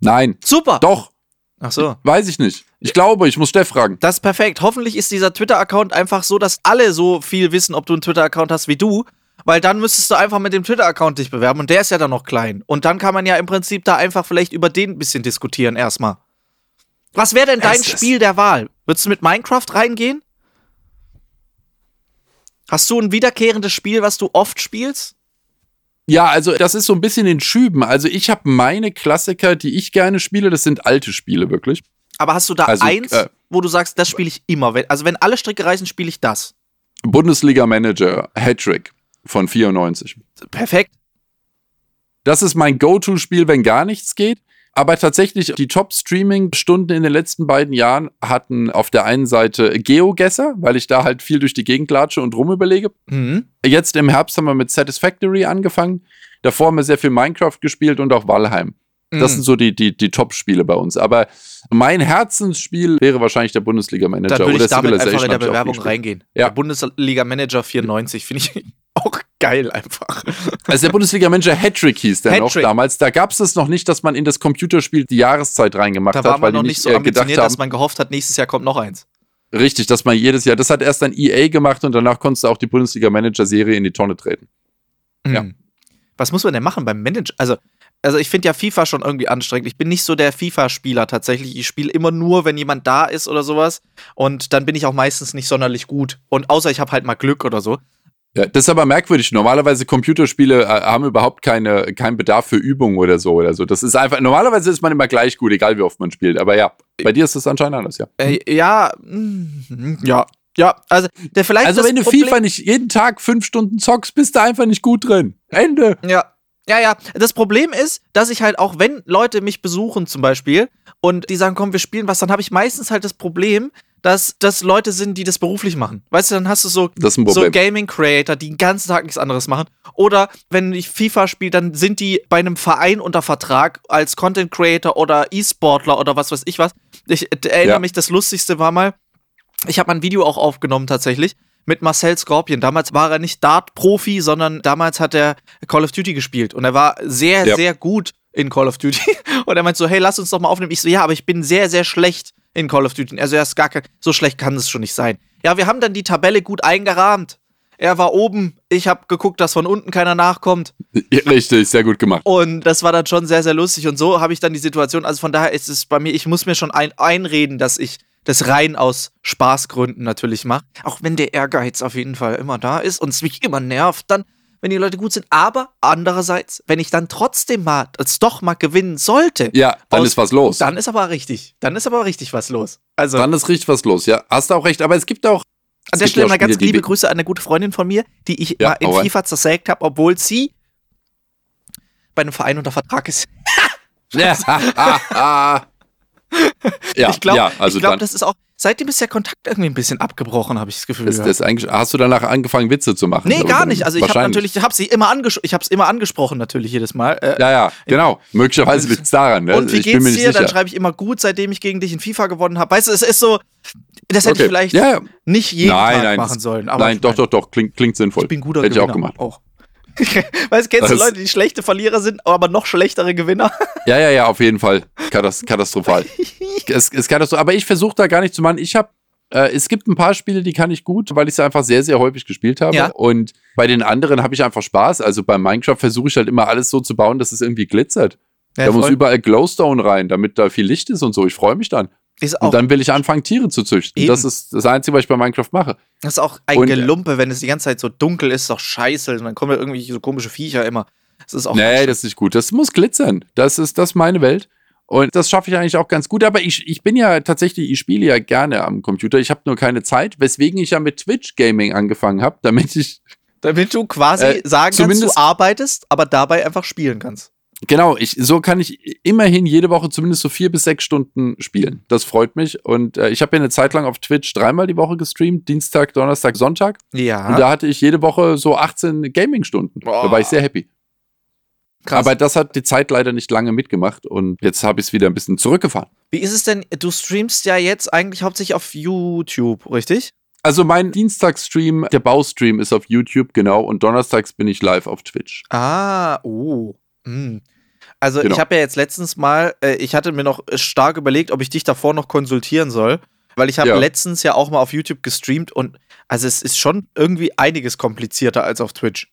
A: Nein.
B: Super.
A: Doch.
B: Ach so.
A: Weiß ich nicht. Ich glaube, ich muss Steff fragen.
B: Das ist perfekt. Hoffentlich ist dieser Twitter-Account einfach so, dass alle so viel wissen, ob du einen Twitter-Account hast wie du. Weil dann müsstest du einfach mit dem Twitter-Account dich bewerben und der ist ja dann noch klein. Und dann kann man ja im Prinzip da einfach vielleicht über den ein bisschen diskutieren erstmal. Was wäre denn dein Spiel der Wahl? Würdest du mit Minecraft reingehen? Hast du ein wiederkehrendes Spiel, was du oft spielst?
A: Ja, also das ist so ein bisschen in Schüben. Also ich habe meine Klassiker, die ich gerne spiele, das sind alte Spiele wirklich.
B: Aber hast du da also, eins, äh, wo du sagst, das spiele ich immer? Also wenn alle Stricke reißen, spiele ich das.
A: Bundesliga Manager, Hattrick von 94.
B: Perfekt.
A: Das ist mein Go-To-Spiel, wenn gar nichts geht. Aber tatsächlich, die Top-Streaming-Stunden in den letzten beiden Jahren hatten auf der einen Seite Geogesser, weil ich da halt viel durch die Gegend latsche und rumüberlege. Mhm. Jetzt im Herbst haben wir mit Satisfactory angefangen. Davor haben wir sehr viel Minecraft gespielt und auch Valheim. Das mhm. sind so die, die, die Top-Spiele bei uns. Aber mein Herzensspiel wäre wahrscheinlich der Bundesliga-Manager.
B: Dann würde ich damit einfach in der Bewerbung reingehen. Ja. Der Bundesliga-Manager 94 finde ich auch geil einfach.
A: Also der Bundesliga-Manager Hattrick hieß der Hattrick. noch damals. Da gab es es noch nicht, dass man in das Computerspiel die Jahreszeit reingemacht
B: hat.
A: Da war
B: man noch nicht so äh, ambitioniert, dass man gehofft hat, nächstes Jahr kommt noch eins.
A: Richtig, dass man jedes Jahr, das hat erst dann EA gemacht und danach konntest du auch die Bundesliga-Manager-Serie in die Tonne treten.
B: Mhm. Ja. Was muss man denn machen beim Manager? Also, also ich finde ja FIFA schon irgendwie anstrengend. Ich bin nicht so der FIFA-Spieler tatsächlich. Ich spiele immer nur, wenn jemand da ist oder sowas. Und dann bin ich auch meistens nicht sonderlich gut. Und außer ich habe halt mal Glück oder so.
A: Ja, das ist aber merkwürdig. Normalerweise Computerspiele äh, haben überhaupt keine, keinen Bedarf für Übung oder so oder so. Das ist einfach, normalerweise ist man immer gleich gut, egal wie oft man spielt. Aber ja, bei dir ist das anscheinend anders, ja.
B: Äh, ja, mm, ja, ja, also der vielleicht.
A: Also wenn du Problem FIFA nicht jeden Tag fünf Stunden zockst, bist du einfach nicht gut drin. Ende.
B: Ja. Ja, ja. Das Problem ist, dass ich halt auch, wenn Leute mich besuchen zum Beispiel und die sagen, komm, wir spielen was, dann habe ich meistens halt das Problem, dass das Leute sind, die das beruflich machen. Weißt du, dann hast du so, so Gaming-Creator, die den ganzen Tag nichts anderes machen. Oder wenn ich FIFA spiele, dann sind die bei einem Verein unter Vertrag als Content-Creator oder E-Sportler oder was weiß ich was. Ich erinnere ja. mich, das Lustigste war mal, ich habe mal ein Video auch aufgenommen tatsächlich mit Marcel Scorpion. Damals war er nicht Dart-Profi, sondern damals hat er Call of Duty gespielt. Und er war sehr, ja. sehr gut in Call of Duty. Und er meint so, hey, lass uns doch mal aufnehmen. Ich so, ja, aber ich bin sehr, sehr schlecht in Call of Duty. Also er ist gar kein, so schlecht kann es schon nicht sein. Ja, wir haben dann die Tabelle gut eingerahmt. Er war oben, ich habe geguckt, dass von unten keiner nachkommt.
A: Richtig, sehr gut gemacht.
B: Und das war dann schon sehr, sehr lustig. Und so habe ich dann die Situation, also von daher ist es bei mir, ich muss mir schon ein, einreden, dass ich das rein aus Spaßgründen natürlich mache. Auch wenn der Ehrgeiz auf jeden Fall immer da ist und es mich immer nervt, dann wenn die Leute gut sind. Aber andererseits, wenn ich dann trotzdem mal es doch mal gewinnen sollte,
A: ja, dann aus, ist was los.
B: Dann ist aber richtig. Dann ist aber richtig was los. Also
A: dann ist richtig was los. Ja, hast du auch recht. Aber es gibt auch
B: an der Stelle mal ganz liebe Grüße an eine gute Freundin von mir, die ich ja, mal in FIFA zersägt habe, obwohl sie bei einem Verein unter Vertrag ist.
A: ja,
B: ich glaube, ja, also glaub, das ist auch, seitdem ist der Kontakt irgendwie ein bisschen abgebrochen, habe ich das Gefühl.
A: Das, das hast du danach angefangen, Witze zu machen?
B: Nee, gar nicht. Also ich habe natürlich, ich habe sie immer, anges ich hab's immer angesprochen, natürlich jedes Mal.
A: Äh, ja, ja, genau. Möglicherweise liegt es daran. Ne?
B: Und wie ich geht's dir? Sicher. Dann schreibe ich immer gut, seitdem ich gegen dich in FIFA gewonnen habe. Weißt du, es ist so, das hätte okay. ich vielleicht ja, ja. nicht jeden nein, Tag
A: nein,
B: machen sollen.
A: nein, doch, doch, doch, klingt, klingt sinnvoll.
B: Ich bin guter
A: Hätte
B: Gewinner.
A: ich auch gemacht.
B: Auch. weißt du, kennst du Leute, die schlechte Verlierer sind, aber noch schlechtere Gewinner?
A: ja, ja, ja, auf jeden Fall. Katastrophal. es ist katastrophal. Aber ich versuche da gar nicht zu machen. Ich habe Äh, es gibt ein paar Spiele, die kann ich gut, weil ich sie einfach sehr, sehr häufig gespielt habe. Ja. Und bei den anderen habe ich einfach Spaß. Also bei Minecraft versuche ich halt immer alles so zu bauen, dass es irgendwie glitzert. Ja, da voll. muss überall Glowstone rein, damit da viel Licht ist und so. Ich freue mich dann. Und dann will ich anfangen, Tiere zu züchten. Eben. Das ist das Einzige, was ich bei Minecraft mache.
B: Das ist auch ein und, Gelumpe, wenn es die ganze Zeit so dunkel ist, ist doch scheiße. Und dann kommen ja irgendwie so komische Viecher immer.
A: Das ist auch. Nee, das ist nicht gut. Das muss glitzern. Das ist das ist meine Welt. Und das schaffe ich eigentlich auch ganz gut. Aber ich, ich bin ja tatsächlich, ich spiele ja gerne am Computer. Ich habe nur keine Zeit, weswegen ich ja mit Twitch Gaming angefangen habe, damit ich.
B: Damit du quasi äh, sagen kannst, du arbeitest, aber dabei einfach spielen kannst.
A: Genau, ich, so kann ich immerhin jede Woche zumindest so vier bis sechs Stunden spielen. Das freut mich. Und äh, ich habe ja eine Zeit lang auf Twitch dreimal die Woche gestreamt: Dienstag, Donnerstag, Sonntag.
B: Ja.
A: Und da hatte ich jede Woche so 18 Gaming-Stunden. Da war ich sehr happy. Krass. Aber das hat die Zeit leider nicht lange mitgemacht und jetzt habe ich es wieder ein bisschen zurückgefahren.
B: Wie ist es denn? Du streamst ja jetzt eigentlich hauptsächlich auf YouTube, richtig?
A: Also mein Dienstagsstream, der Baustream ist auf YouTube, genau, und donnerstags bin ich live auf Twitch.
B: Ah, oh. Hm. Also genau. ich habe ja jetzt letztens mal, äh, ich hatte mir noch stark überlegt, ob ich dich davor noch konsultieren soll, weil ich habe ja. letztens ja auch mal auf YouTube gestreamt und also es ist schon irgendwie einiges komplizierter als auf Twitch.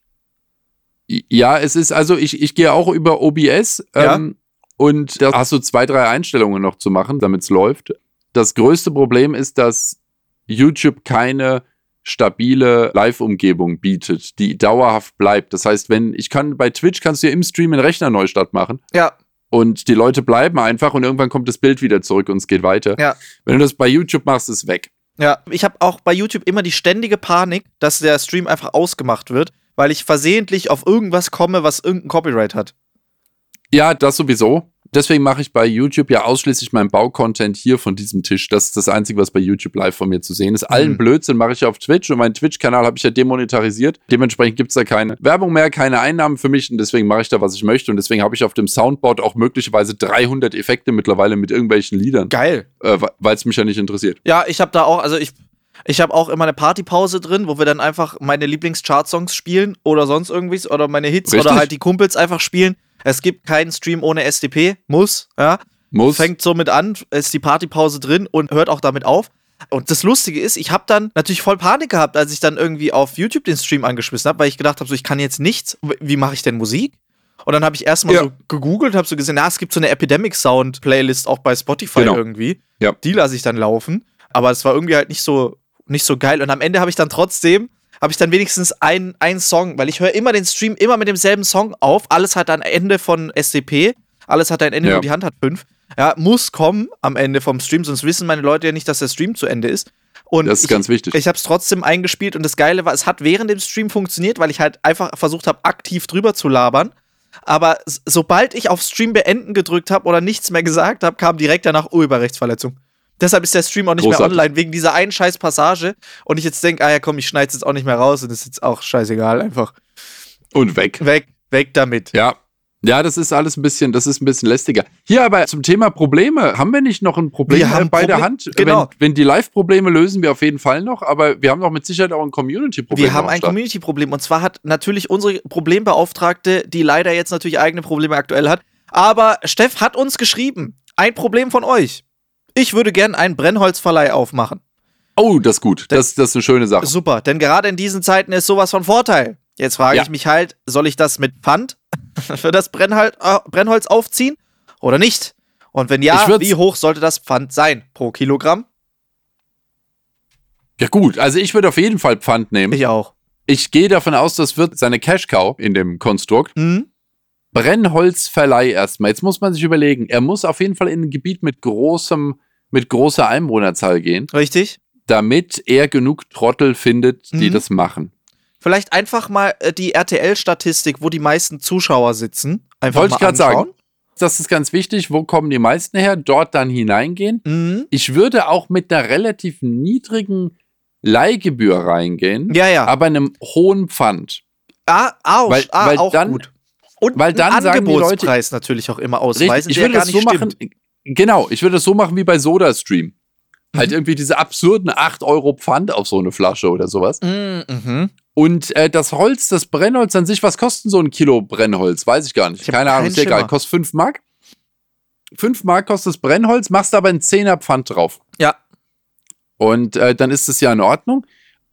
A: Ja, es ist also, ich, ich gehe auch über OBS ja. ähm, und da hast du zwei, drei Einstellungen noch zu machen, damit es läuft. Das größte Problem ist, dass YouTube keine stabile Live-Umgebung bietet, die dauerhaft bleibt. Das heißt, wenn ich kann bei Twitch kannst du ja im Stream einen Rechner Neustart machen.
B: Ja.
A: Und die Leute bleiben einfach und irgendwann kommt das Bild wieder zurück und es geht weiter.
B: Ja.
A: Wenn du das bei YouTube machst, ist es weg.
B: Ja, ich habe auch bei YouTube immer die ständige Panik, dass der Stream einfach ausgemacht wird weil ich versehentlich auf irgendwas komme, was irgendein Copyright hat.
A: Ja, das sowieso. Deswegen mache ich bei YouTube ja ausschließlich meinen Baucontent hier von diesem Tisch. Das ist das Einzige, was bei YouTube live von mir zu sehen ist. Allen mhm. Blödsinn mache ich auf Twitch und meinen Twitch-Kanal habe ich ja demonetarisiert. Dementsprechend gibt es da keine Werbung mehr, keine Einnahmen für mich und deswegen mache ich da, was ich möchte. Und deswegen habe ich auf dem Soundboard auch möglicherweise 300 Effekte mittlerweile mit irgendwelchen Liedern.
B: Geil.
A: Äh, Weil es mich ja nicht interessiert.
B: Ja, ich habe da auch, also ich ich habe auch immer eine Partypause drin, wo wir dann einfach meine Lieblings-Chart-Songs spielen oder sonst irgendwie oder meine Hits Richtig? oder halt die Kumpels einfach spielen. Es gibt keinen Stream ohne SDP, muss, ja.
A: Muss.
B: Fängt somit an, ist die Partypause drin und hört auch damit auf. Und das Lustige ist, ich habe dann natürlich voll Panik gehabt, als ich dann irgendwie auf YouTube den Stream angeschmissen habe, weil ich gedacht habe, so ich kann jetzt nichts. Wie mache ich denn Musik? Und dann habe ich erstmal ja. so gegoogelt, habe so gesehen, na, es gibt so eine Epidemic Sound Playlist auch bei Spotify genau. irgendwie.
A: Ja.
B: Die lasse ich dann laufen. Aber es war irgendwie halt nicht so nicht so geil. Und am Ende habe ich dann trotzdem, habe ich dann wenigstens einen Song, weil ich höre immer den Stream immer mit demselben Song auf. Alles hat ein Ende von SDP. Alles hat ein Ende, ja. nur die Hand hat fünf. Ja, muss kommen am Ende vom Stream, sonst wissen meine Leute ja nicht, dass der Stream zu Ende ist. Und
A: das ist
B: ich,
A: ganz wichtig.
B: Ich habe es trotzdem eingespielt und das Geile war, es hat während dem Stream funktioniert, weil ich halt einfach versucht habe, aktiv drüber zu labern. Aber sobald ich auf Stream beenden gedrückt habe oder nichts mehr gesagt habe, kam direkt danach Urheberrechtsverletzung. Deshalb ist der Stream auch nicht Großartig. mehr online, wegen dieser einen scheiß Passage. Und ich jetzt denke, ah ja, komm, ich schneide jetzt auch nicht mehr raus und ist jetzt auch scheißegal, einfach.
A: Und weg.
B: Weg, weg damit.
A: Ja. Ja, das ist alles ein bisschen, das ist ein bisschen lästiger. Hier aber zum Thema Probleme. Haben wir nicht noch ein Problem wir haben bei Problem, der Hand?
B: Genau.
A: Wenn, wenn die Live-Probleme lösen wir auf jeden Fall noch, aber wir haben doch mit Sicherheit auch ein Community-Problem.
B: Wir haben ein Community-Problem und zwar hat natürlich unsere Problembeauftragte, die leider jetzt natürlich eigene Probleme aktuell hat, aber Steff hat uns geschrieben, ein Problem von euch. Ich würde gern einen Brennholzverleih aufmachen.
A: Oh, das ist gut. Das, das ist eine schöne Sache.
B: Super, denn gerade in diesen Zeiten ist sowas von Vorteil. Jetzt frage ja. ich mich halt, soll ich das mit Pfand für das Brennhal äh, Brennholz aufziehen oder nicht? Und wenn ja, wie hoch sollte das Pfand sein pro Kilogramm?
A: Ja gut, also ich würde auf jeden Fall Pfand nehmen.
B: Ich auch.
A: Ich gehe davon aus, das wird seine Cash Cow in dem Konstrukt.
B: Mhm.
A: Brennholzverleih erstmal. Jetzt muss man sich überlegen, er muss auf jeden Fall in ein Gebiet mit großem, mit großer Einwohnerzahl gehen.
B: Richtig.
A: Damit er genug Trottel findet, die mhm. das machen.
B: Vielleicht einfach mal äh, die RTL-Statistik, wo die meisten Zuschauer sitzen. Einfach
A: Wollte ich gerade sagen. Das ist ganz wichtig. Wo kommen die meisten her? Dort dann hineingehen.
B: Mhm.
A: Ich würde auch mit einer relativ niedrigen Leihgebühr reingehen.
B: Ja, ja.
A: Aber einem hohen Pfand.
B: Ah, auch,
A: weil,
B: ah,
A: weil
B: auch
A: dann,
B: gut.
A: Und weil dann sagen die Leute,
B: natürlich auch immer ausweisen,
A: richtig, ich würde das so machen, genau, ich würde das so machen wie bei SodaStream. Mhm. Halt irgendwie diese absurden 8 Euro Pfand auf so eine Flasche oder sowas.
B: Mhm.
A: Und äh, das Holz, das Brennholz an sich, was kostet so ein Kilo Brennholz? Weiß ich gar nicht. Ich Keine Ahnung, ist egal. Kostet 5 Mark. 5 Mark kostet das Brennholz, machst aber einen 10er Pfand drauf.
B: Ja.
A: Und äh, dann ist es ja in Ordnung.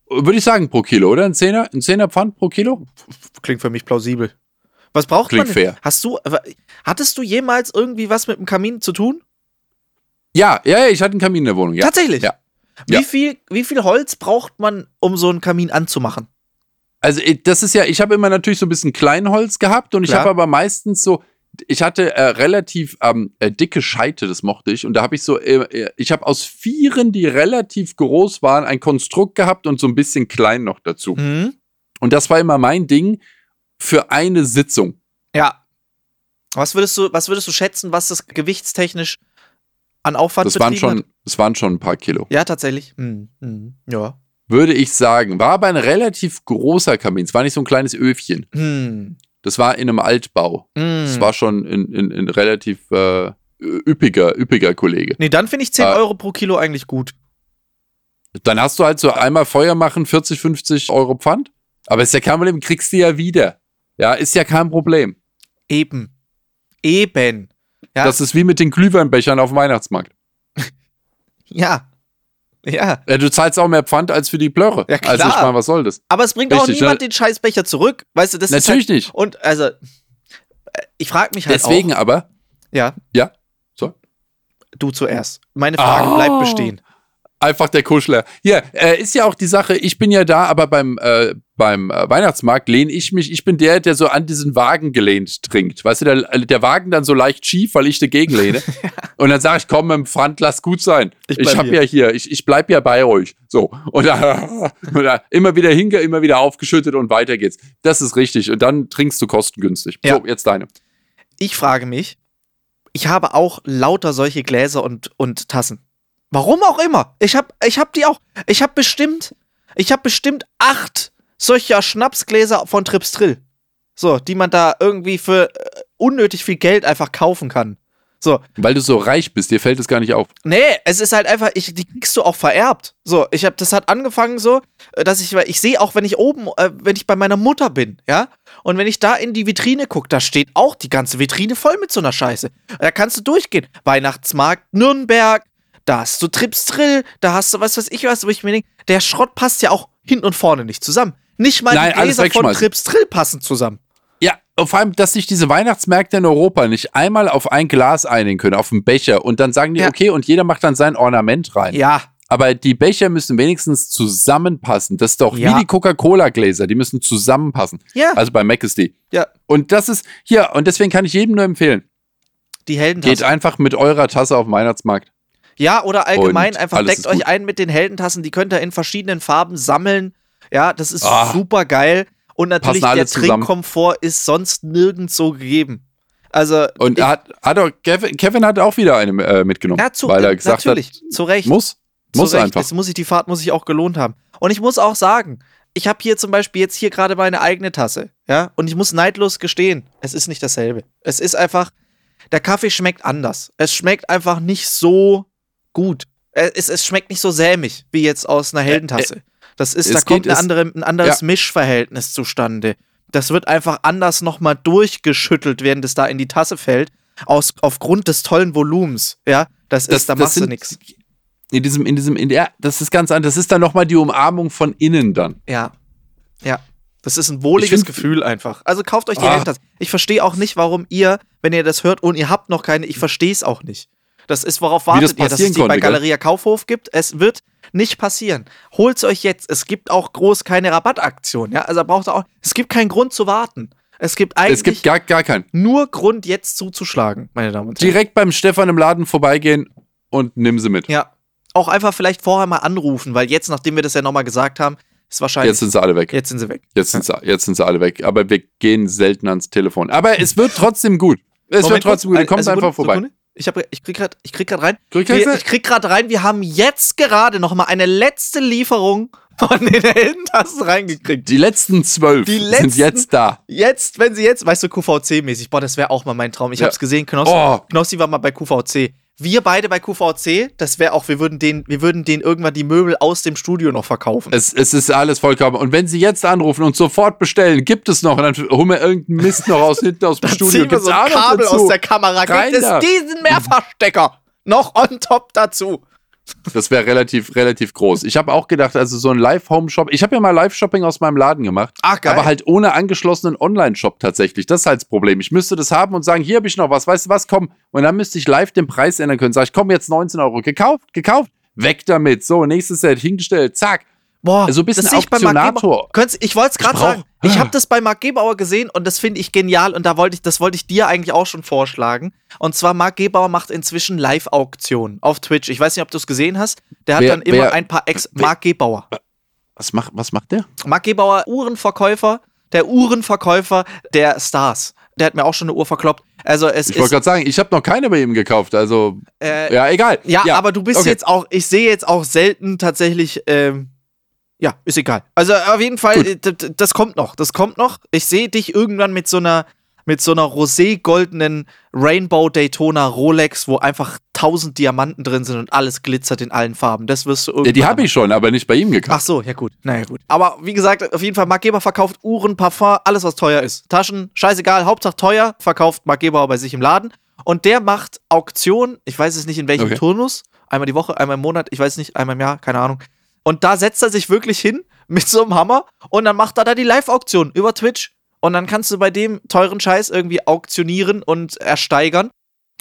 A: Würde ich sagen, pro Kilo, oder? Ein Zehner, ein Zehner Pfand pro Kilo?
B: Klingt für mich plausibel. Was braucht
A: Klingt
B: man?
A: fair.
B: Hast du, hattest du jemals irgendwie was mit dem Kamin zu tun?
A: Ja, ja, ich hatte einen Kamin in der Wohnung. Ja.
B: Tatsächlich?
A: Ja.
B: Wie,
A: Ja.
B: Viel, wie viel Holz braucht man, um so einen Kamin anzumachen?
A: Also das ist ja, ich habe immer natürlich so ein bisschen Kleinholz gehabt und ich
B: Klar.
A: habe aber meistens so, ich hatte äh, relativ ähm, äh, dicke Scheite, das mochte ich. Und da habe ich so, äh, äh, ich habe aus Vieren, die relativ groß waren, ein Konstrukt gehabt und so ein bisschen klein noch dazu.
B: Mhm.
A: Und das war immer mein Ding für eine Sitzung.
B: Ja. Was würdest du, was würdest du schätzen, was das gewichtstechnisch an Aufwand
A: Das waren schon, das waren schon ein paar Kilo.
B: hat? Ja, tatsächlich. Mhm. Mhm. Ja.
A: Würde ich sagen. War aber ein relativ großer Kamin. Es war nicht so ein kleines Öfchen.
B: Mhm.
A: Das war in einem Altbau.
B: Mhm.
A: Das war schon ein, relativ äh, üppiger, üppiger Kollege.
B: Nee, dann finde ich 10
A: Ah.
B: Euro pro Kilo eigentlich gut.
A: Dann hast du halt so einmal Feuer machen, 40, 50 Euro Pfand. Aber ist ja kein Problem, kriegst du ja wieder. Ja, ist ja kein Problem.
B: Eben. Eben. Ja.
A: Das ist wie mit den Glühweinbechern auf dem Weihnachtsmarkt.
B: ja. Ja.
A: Ja, du zahlst auch mehr Pfand als für die Plörre.
B: Ja, klar.
A: Also ich meine, was soll das?
B: Aber es bringt auch
A: Richtig,
B: niemand
A: ja.
B: den Scheißbecher zurück. Weißt du, das ist
A: Natürlich
B: halt,
A: nicht.
B: Und also, ich frage mich halt
A: Deswegen
B: auch.
A: aber,
B: Ja.
A: Ja, so.
B: Du zuerst. Meine Frage
A: Ah.
B: bleibt bestehen.
A: Einfach der Kuschler. Hier, äh, ist ja auch die Sache, ich bin ja da, aber beim, äh, beim äh, Weihnachtsmarkt lehne ich mich, ich bin der, der so an diesen Wagen gelehnt trinkt. Weißt du, der, der Wagen dann so leicht schief, weil ich dagegen lehne. Und dann sage ich, komm, mit dem Pfand, lass gut sein.
B: Ich
A: Ich,
B: bleib
A: hab
B: hier.
A: ja hier, ich, ich bleib ja bei euch. So. Und dann, und dann immer wieder hinge, immer wieder aufgeschüttet und weiter geht's. Das ist richtig. Und dann trinkst du kostengünstig.
B: Ja.
A: So, jetzt deine.
B: Ich frage mich, ich habe auch lauter solche Gläser und, und Tassen. Warum auch immer. Ich habe ich hab die auch. Ich habe bestimmt, ich habe bestimmt acht solcher Schnapsgläser von Trips Trill. So, die man da irgendwie für äh, unnötig viel Geld einfach kaufen kann. So,
A: Weil du so reich bist, dir fällt es gar nicht auf.
B: Nee, es ist halt einfach, ich, die kriegst du auch vererbt. So, ich habe, das hat angefangen so, äh, dass ich, ich sehe auch, wenn ich oben, äh, wenn ich bei meiner Mutter bin, ja, und wenn ich da in die Vitrine gucke, da steht auch die ganze Vitrine voll mit so einer Scheiße. Da kannst du durchgehen. Weihnachtsmarkt Nürnberg, da hast du Trips Drill, da hast du was weiß ich was, wo ich mir denke, der Schrott passt ja auch hinten und vorne nicht zusammen. Nicht mal
A: Nein,
B: die Gläser von
A: wegschmeißen.
B: Trips Drill passen zusammen.
A: Ja, und vor allem, dass sich diese Weihnachtsmärkte in Europa nicht einmal auf ein Glas einigen können, auf einen Becher. Und dann sagen die,
B: Ja.
A: okay, und jeder macht dann sein Ornament rein.
B: Ja,
A: Aber die Becher müssen wenigstens zusammenpassen. Das ist doch
B: Ja.
A: wie die Coca-Cola-Gläser, die müssen zusammenpassen.
B: ja,
A: Also bei Mac ist die.
B: ja.
A: Und das ist, hier, und deswegen kann ich jedem nur empfehlen,
B: Die Heldentasse.
A: geht einfach mit eurer Tasse auf den Weihnachtsmarkt.
B: Ja, oder allgemein
A: Und
B: einfach deckt euch ein mit den Heldentassen, die könnt ihr in verschiedenen Farben sammeln. Ja, das ist
A: Ah.
B: super geil. Und natürlich der. Trinkkomfort ist sonst nirgends so gegeben. Also,
A: Und
B: ich,
A: hat, hat auch, Kevin, Kevin hat auch wieder eine äh, mitgenommen.
B: ja, zu,
A: weil er gesagt
B: natürlich,
A: hat,
B: zu Recht.
A: muss.
B: zu
A: Muss
B: Recht.
A: einfach.
B: Das muss ich, die Fahrt muss ich auch gelohnt haben. Und ich muss auch sagen, ich habe hier zum Beispiel jetzt hier gerade meine eigene Tasse. Ja, und ich muss neidlos gestehen, es ist nicht dasselbe. Es ist einfach, der Kaffee schmeckt anders. Es schmeckt einfach nicht so gut. Äh, Es, es schmeckt nicht so sämig wie jetzt aus einer Heldentasse. Das ist,
A: es
B: da kommt
A: geht-
B: andere, ein anderes Mischverhältnis zustande. Das wird einfach anders nochmal durchgeschüttelt, während es da in die Tasse fällt. Aus, aufgrund des tollen Volumens. Ja, das,
A: Das-
B: ist, da
A: das
B: machst du
A: sind-
B: nichts.
A: In diesem, in diesem, in der, das ist ganz anders. Das ist dann nochmal die Umarmung von innen dann.
B: Ja. Ja. Das ist ein wohliges
A: find-
B: Gefühl einfach. Also kauft euch die
A: Ah.
B: Heldentasse. Ich verstehe auch nicht, warum ihr, wenn ihr das hört und ihr habt noch keine, ich verstehe es auch nicht. Das ist, worauf wartet ihr, dass es die bei
A: konnte?
B: Galeria Kaufhof gibt? Es wird nicht passieren. Holt's euch jetzt. Es gibt auch groß keine Rabattaktion. Ja, also braucht auch. Es gibt keinen Grund zu warten. Es gibt eigentlich
A: es gibt gar, gar keinen.
B: nur Grund, jetzt zuzuschlagen, meine Damen und Herren.
A: Direkt beim Stefan im Laden vorbeigehen und nimm sie mit.
B: Ja. Auch einfach vielleicht vorher mal anrufen, weil jetzt, nachdem wir das ja nochmal gesagt haben, ist wahrscheinlich.
A: Jetzt sind sie alle weg.
B: jetzt sind sie weg.
A: Jetzt sind, sie, jetzt sind sie alle weg. Aber wir gehen selten ans Telefon. Aber es wird trotzdem gut. Es
B: Moment,
A: wird trotzdem gut. Ihr kommt
B: Sekunde,
A: einfach vorbei.
B: Sekunde. Ich, hab, ich krieg grad, ich krieg grad rein.
A: Krieg
B: Wir,
A: grad-
B: ich krieg grad rein, wir haben jetzt gerade noch mal eine letzte Lieferung von den Heldentassen reingekriegt.
A: Die letzten zwölf
B: Die
A: sind
B: letzten-
A: jetzt da.
B: Jetzt, wenn sie jetzt, weißt du, QVC-mäßig, boah, das wäre auch mal mein Traum. Ich
A: Ja.
B: hab's gesehen, Knossi,
A: Oh.
B: Knossi war mal bei QVC. Wir beide bei QVC, das wäre auch, wir würden den, wir würden den irgendwann die Möbel aus dem Studio noch verkaufen.
A: Es, es ist alles vollkommen. Und wenn Sie jetzt anrufen und sofort bestellen, gibt es noch. Und dann holen wir irgendeinen Mist noch aus hinten aus dem Studio.
B: ziehen wir so ein Kabel
A: dazu.
B: aus der Kamera.
A: Rein
B: Gibt es diesen Mehrfachstecker noch on top dazu?
A: Das wäre relativ, relativ groß. Ich habe auch gedacht, also so ein Live-Home-Shop. Ich habe ja mal Live-Shopping aus meinem Laden gemacht.
B: Ach, geil.
A: Aber halt ohne angeschlossenen Online-Shop tatsächlich. Das ist halt das Problem. Ich müsste das haben und sagen, hier habe ich noch was, weißt du was, komm. Und dann müsste ich live den Preis ändern können. Sag ich, komm, jetzt 19 Euro. Gekauft, gekauft, weg damit. So, nächstes Set hingestellt, zack.
B: Boah, also ein bisschen das Auktionator. Ich, ich wollte es gerade sagen. Ich habe das bei Marc Gebauer gesehen und das finde ich genial und da wollte ich, das wollte ich dir eigentlich auch schon vorschlagen. Und zwar Marc Gebauer macht inzwischen Live-Auktionen auf Twitch. Ich weiß nicht, ob du es gesehen hast. Der hat wer, dann immer wer, ein paar Ex. Wer, Marc Gebauer.
A: Was macht, was macht der?
B: Marc Gebauer, Uhrenverkäufer, der Uhrenverkäufer der Stars. Der hat mir auch schon eine Uhr verkloppt. Also es
A: ich wollte gerade sagen, ich habe noch keine bei ihm gekauft. Also äh, ja, egal.
B: Ja, ja, aber du bist okay. jetzt auch. Ich sehe jetzt auch selten tatsächlich. Ähm, ja, ist egal. Also auf jeden Fall, das kommt noch. Das kommt noch. Ich sehe dich irgendwann mit so einer mit so einer rosé-goldenen Rainbow Daytona Rolex, wo einfach tausend Diamanten drin sind und alles glitzert in allen Farben. Das wirst du irgendwann. Ja,
A: die habe ich schon, aber nicht bei ihm gekauft.
B: Ach so, ja gut. Naja, gut. Aber wie gesagt, auf jeden Fall, Mark Geber verkauft Uhren, Parfum, alles, was teuer ist. Taschen, scheißegal, Hauptsache teuer, verkauft Mark Geber bei sich im Laden. Und der macht Auktionen, ich weiß es nicht in welchem okay. Turnus, einmal die Woche, einmal im Monat, ich weiß nicht, einmal im Jahr, keine Ahnung. Und da setzt er sich wirklich hin mit so einem Hammer und dann macht er da die Live-Auktion über Twitch. Und dann kannst du bei dem teuren Scheiß irgendwie auktionieren und ersteigern.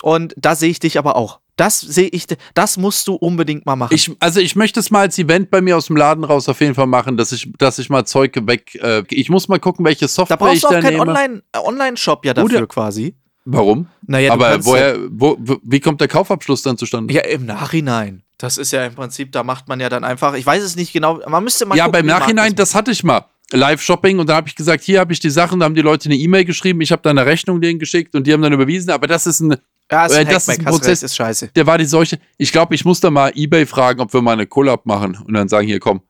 B: Und da sehe ich dich aber auch. Das sehe ich, das musst du unbedingt mal machen.
A: Ich, also ich möchte es mal als Event bei mir aus dem Laden raus auf jeden Fall machen, dass ich, dass ich mal Zeug weg. Äh, ich muss mal gucken, welche Software da
B: ich
A: da nehme.
B: Da brauchst du auch keinen äh, Online-Shop ja dafür Oder, quasi.
A: Warum?
B: Naja,
A: aber woher, wo, wie kommt der Kaufabschluss dann zustande?
B: Ja, im Nachhinein. Das ist ja im Prinzip, da macht man ja dann einfach, ich weiß es nicht genau, man müsste mal.
A: Ja, gucken, beim Nachhinein, das hatte ich mal. Live-Shopping und da habe ich gesagt, hier habe ich die Sachen, da haben die Leute eine E-Mail geschrieben, ich habe da eine Rechnung denen geschickt und die haben dann überwiesen, aber das ist ein,
B: ja, ist ein,
A: äh, das
B: ist ein Prozess, ist scheiße.
A: Der war die Seuche. Ich glaube, ich muss da mal eBay fragen, ob wir mal eine Collab machen und dann sagen, hier komm,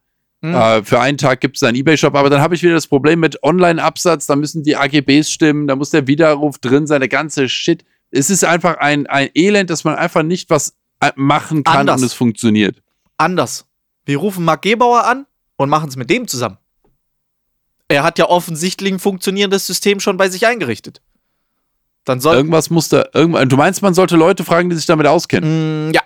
A: hm. äh, für einen Tag gibt es einen eBay-Shop, aber dann habe ich wieder das Problem mit Online-Absatz, da müssen die AGBs stimmen, da muss der Widerruf drin sein, der ganze Shit. Es ist einfach ein, ein Elend, dass man einfach nicht was machen kann Anders. und es funktioniert.
B: Anders. Wir rufen Mark Gebauer an und machen es mit dem zusammen. Er hat ja offensichtlich ein funktionierendes System schon bei sich eingerichtet.
A: Dann soll irgendwas muss da irgendwann. Du meinst, man sollte Leute fragen, die sich damit auskennen?
B: Mm, ja.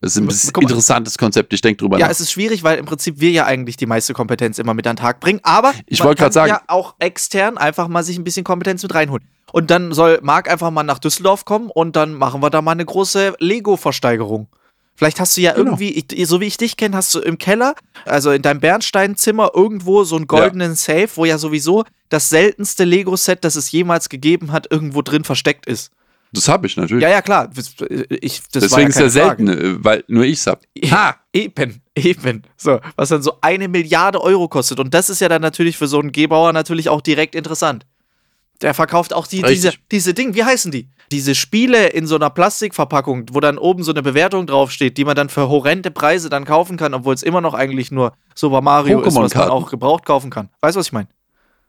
A: Das ist ein interessantes Konzept, ich denke drüber
B: ja, nach. Ja, es ist schwierig, weil im Prinzip wir ja eigentlich die meiste Kompetenz immer mit an den Tag bringen, aber
A: ich wollte gerade sagen,
B: ja auch extern einfach mal sich ein bisschen Kompetenz mit reinholen. Und dann soll Marc einfach mal nach Düsseldorf kommen und dann machen wir da mal eine große Lego-Versteigerung. Vielleicht hast du ja genau. irgendwie, ich, so wie ich dich kenne, hast du im Keller, also in deinem Bernsteinzimmer irgendwo so einen goldenen ja. Safe, wo ja sowieso das seltenste Lego-Set, das es jemals gegeben hat, irgendwo drin versteckt ist.
A: Das habe ich natürlich.
B: Ja, ja, klar. Ich,
A: Deswegen ja ist er selten, äh, weil nur ich es habe.
B: Ha! Eben, eben. So, was dann so eine Milliarde Euro kostet. Und das ist ja dann natürlich für so einen Gebauer natürlich auch direkt interessant. Der verkauft auch die, diese, diese Dinge, wie heißen die? Diese Spiele in so einer Plastikverpackung, wo dann oben so eine Bewertung draufsteht, die man dann für horrende Preise dann kaufen kann, obwohl es immer noch eigentlich nur Super Mario ist, was man auch gebraucht kaufen kann. Weißt du, was ich meine?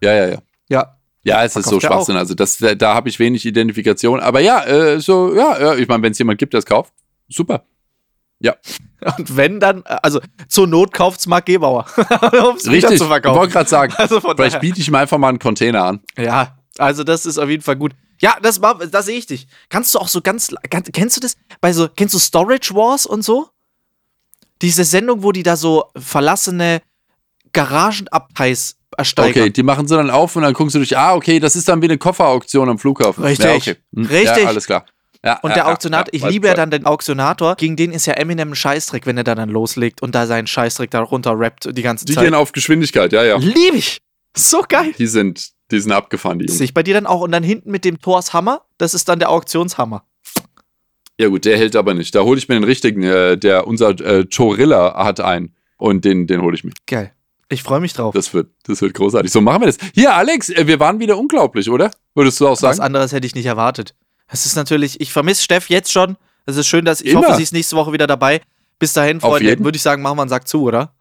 A: Ja, ja, ja.
B: Ja.
A: Ja, es ist so Schwachsinn. Also das, da, da habe ich wenig Identifikation. Aber ja, äh, so, ja, ich meine, wenn es jemand gibt, der es kauft, super. Ja.
B: Und wenn dann, also zur Not kauft es Mark Gebauer.
A: um Richtig, zu verkaufen. ich wollte gerade sagen, also vielleicht biete ich ihm einfach mal einen Container an.
B: Ja, also das ist auf jeden Fall gut. Ja, das, das sehe ich dich. Kannst du auch so ganz, ganz, kennst du das? Bei so, kennst du Storage Wars und so? Diese Sendung, wo die da so verlassene Garagenabteils ersteigern. Okay,
A: die machen sie dann auf und dann guckst du durch, ah, okay, das ist dann wie eine Kofferauktion am Flughafen.
B: Richtig.
A: Ja,
B: okay. Hm, Richtig.
A: Ja, alles klar.
B: Ja, und der Auktionator, ich liebe ja dann den Auktionator, gegen den ist ja Eminem ein Scheißdreck, wenn er da dann loslegt und da seinen Scheißdreck da runter rappt die ganze
A: die
B: Zeit.
A: Die gehen auf Geschwindigkeit, ja, ja.
B: Liebe ich. So geil.
A: Die sind, die sind abgefahren, die
B: Jungs. Sehe ich bei dir dann auch. Und dann hinten mit dem Thors Hammer, das ist dann der Auktionshammer.
A: Ja gut, der hält aber nicht. Da hole ich mir den richtigen, äh, der unser äh, Chorilla hat einen. Und den, den hole ich mir.
B: Geil. Ich freue mich drauf.
A: Das wird, das wird großartig. So machen wir das. Hier, Alex, äh, wir waren wieder unglaublich, oder? Würdest du auch sagen?
B: Was anderes hätte ich nicht erwartet. Es ist natürlich, ich vermisse Steff jetzt schon. Es ist schön, dass ich Immer. hoffe, sie ist nächste Woche wieder dabei. Bis dahin, Freunde, würde ich sagen, machen wir einen Sack zu, oder?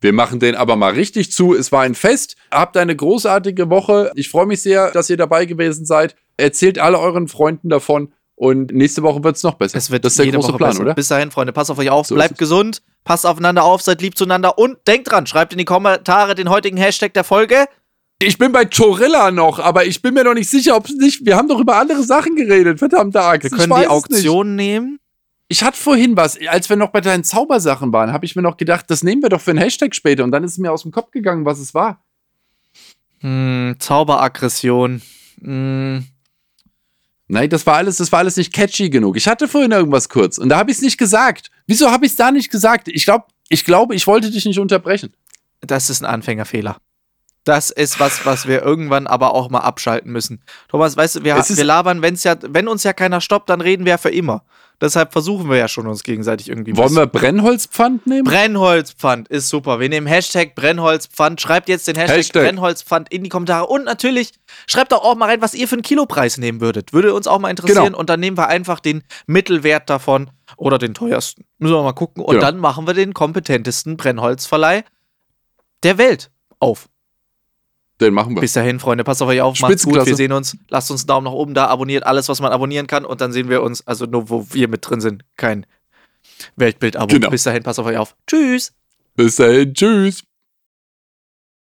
A: Wir machen den aber mal richtig zu. Es war ein Fest. Habt eine großartige Woche. Ich freue mich sehr, dass ihr dabei gewesen seid. Erzählt alle euren Freunden davon. Und nächste Woche wird es noch besser.
B: Es wird das ist der große Woche Plan, besser. oder? Bis dahin, Freunde, passt auf euch auf, so bleibt gesund, passt aufeinander auf, seid lieb zueinander und denkt dran, schreibt in die Kommentare den heutigen Hashtag der Folge.
A: Ich bin bei Chorilla noch, aber ich bin mir noch nicht sicher, ob es nicht. Wir haben doch über andere Sachen geredet, verdammte Axt.
B: Wir können die Auktion nicht. nehmen.
A: ich hatte vorhin was, als wir noch bei deinen Zaubersachen waren, habe ich mir noch gedacht, das nehmen wir doch für einen Hashtag später. Und dann ist es mir aus dem Kopf gegangen, was es war.
B: Hm, Zauberaggression. Hm.
A: Nein, das war alles, das war alles nicht catchy genug. Ich hatte vorhin irgendwas kurz und da habe ich es nicht gesagt. Wieso habe ich es da nicht gesagt? Ich glaube, ich glaube, ich wollte dich nicht unterbrechen.
B: Das ist ein Anfängerfehler. Das ist was, was wir irgendwann aber auch mal abschalten müssen. Thomas, weißt du, wir, wir labern, wenn's ja, wenn uns ja keiner stoppt, dann reden wir ja für immer. Deshalb versuchen wir ja schon uns gegenseitig irgendwie.
A: Wollen wir Brennholzpfand nehmen?
B: Brennholzpfand ist super. Wir nehmen Hashtag Brennholzpfand. Schreibt jetzt den Hashtag, Hashtag. Brennholzpfand in die Kommentare. Und natürlich schreibt doch auch mal rein, was ihr für einen Kilopreis nehmen würdet. Würde uns auch mal interessieren. Genau. Und dann nehmen wir einfach den Mittelwert davon oder den teuersten. Müssen wir mal gucken. Und genau. dann machen wir den kompetentesten Brennholzverleih der Welt auf.
A: Den machen wir.
B: Bis dahin, Freunde, passt auf euch auf, macht's gut, wir sehen uns. Lasst uns einen Daumen nach oben da, abonniert alles, was man abonnieren kann und dann sehen wir uns, also nur wo wir mit drin sind, kein Weltbild-Abo. Genau. Bis dahin, passt auf euch auf. Tschüss.
A: Bis dahin, tschüss.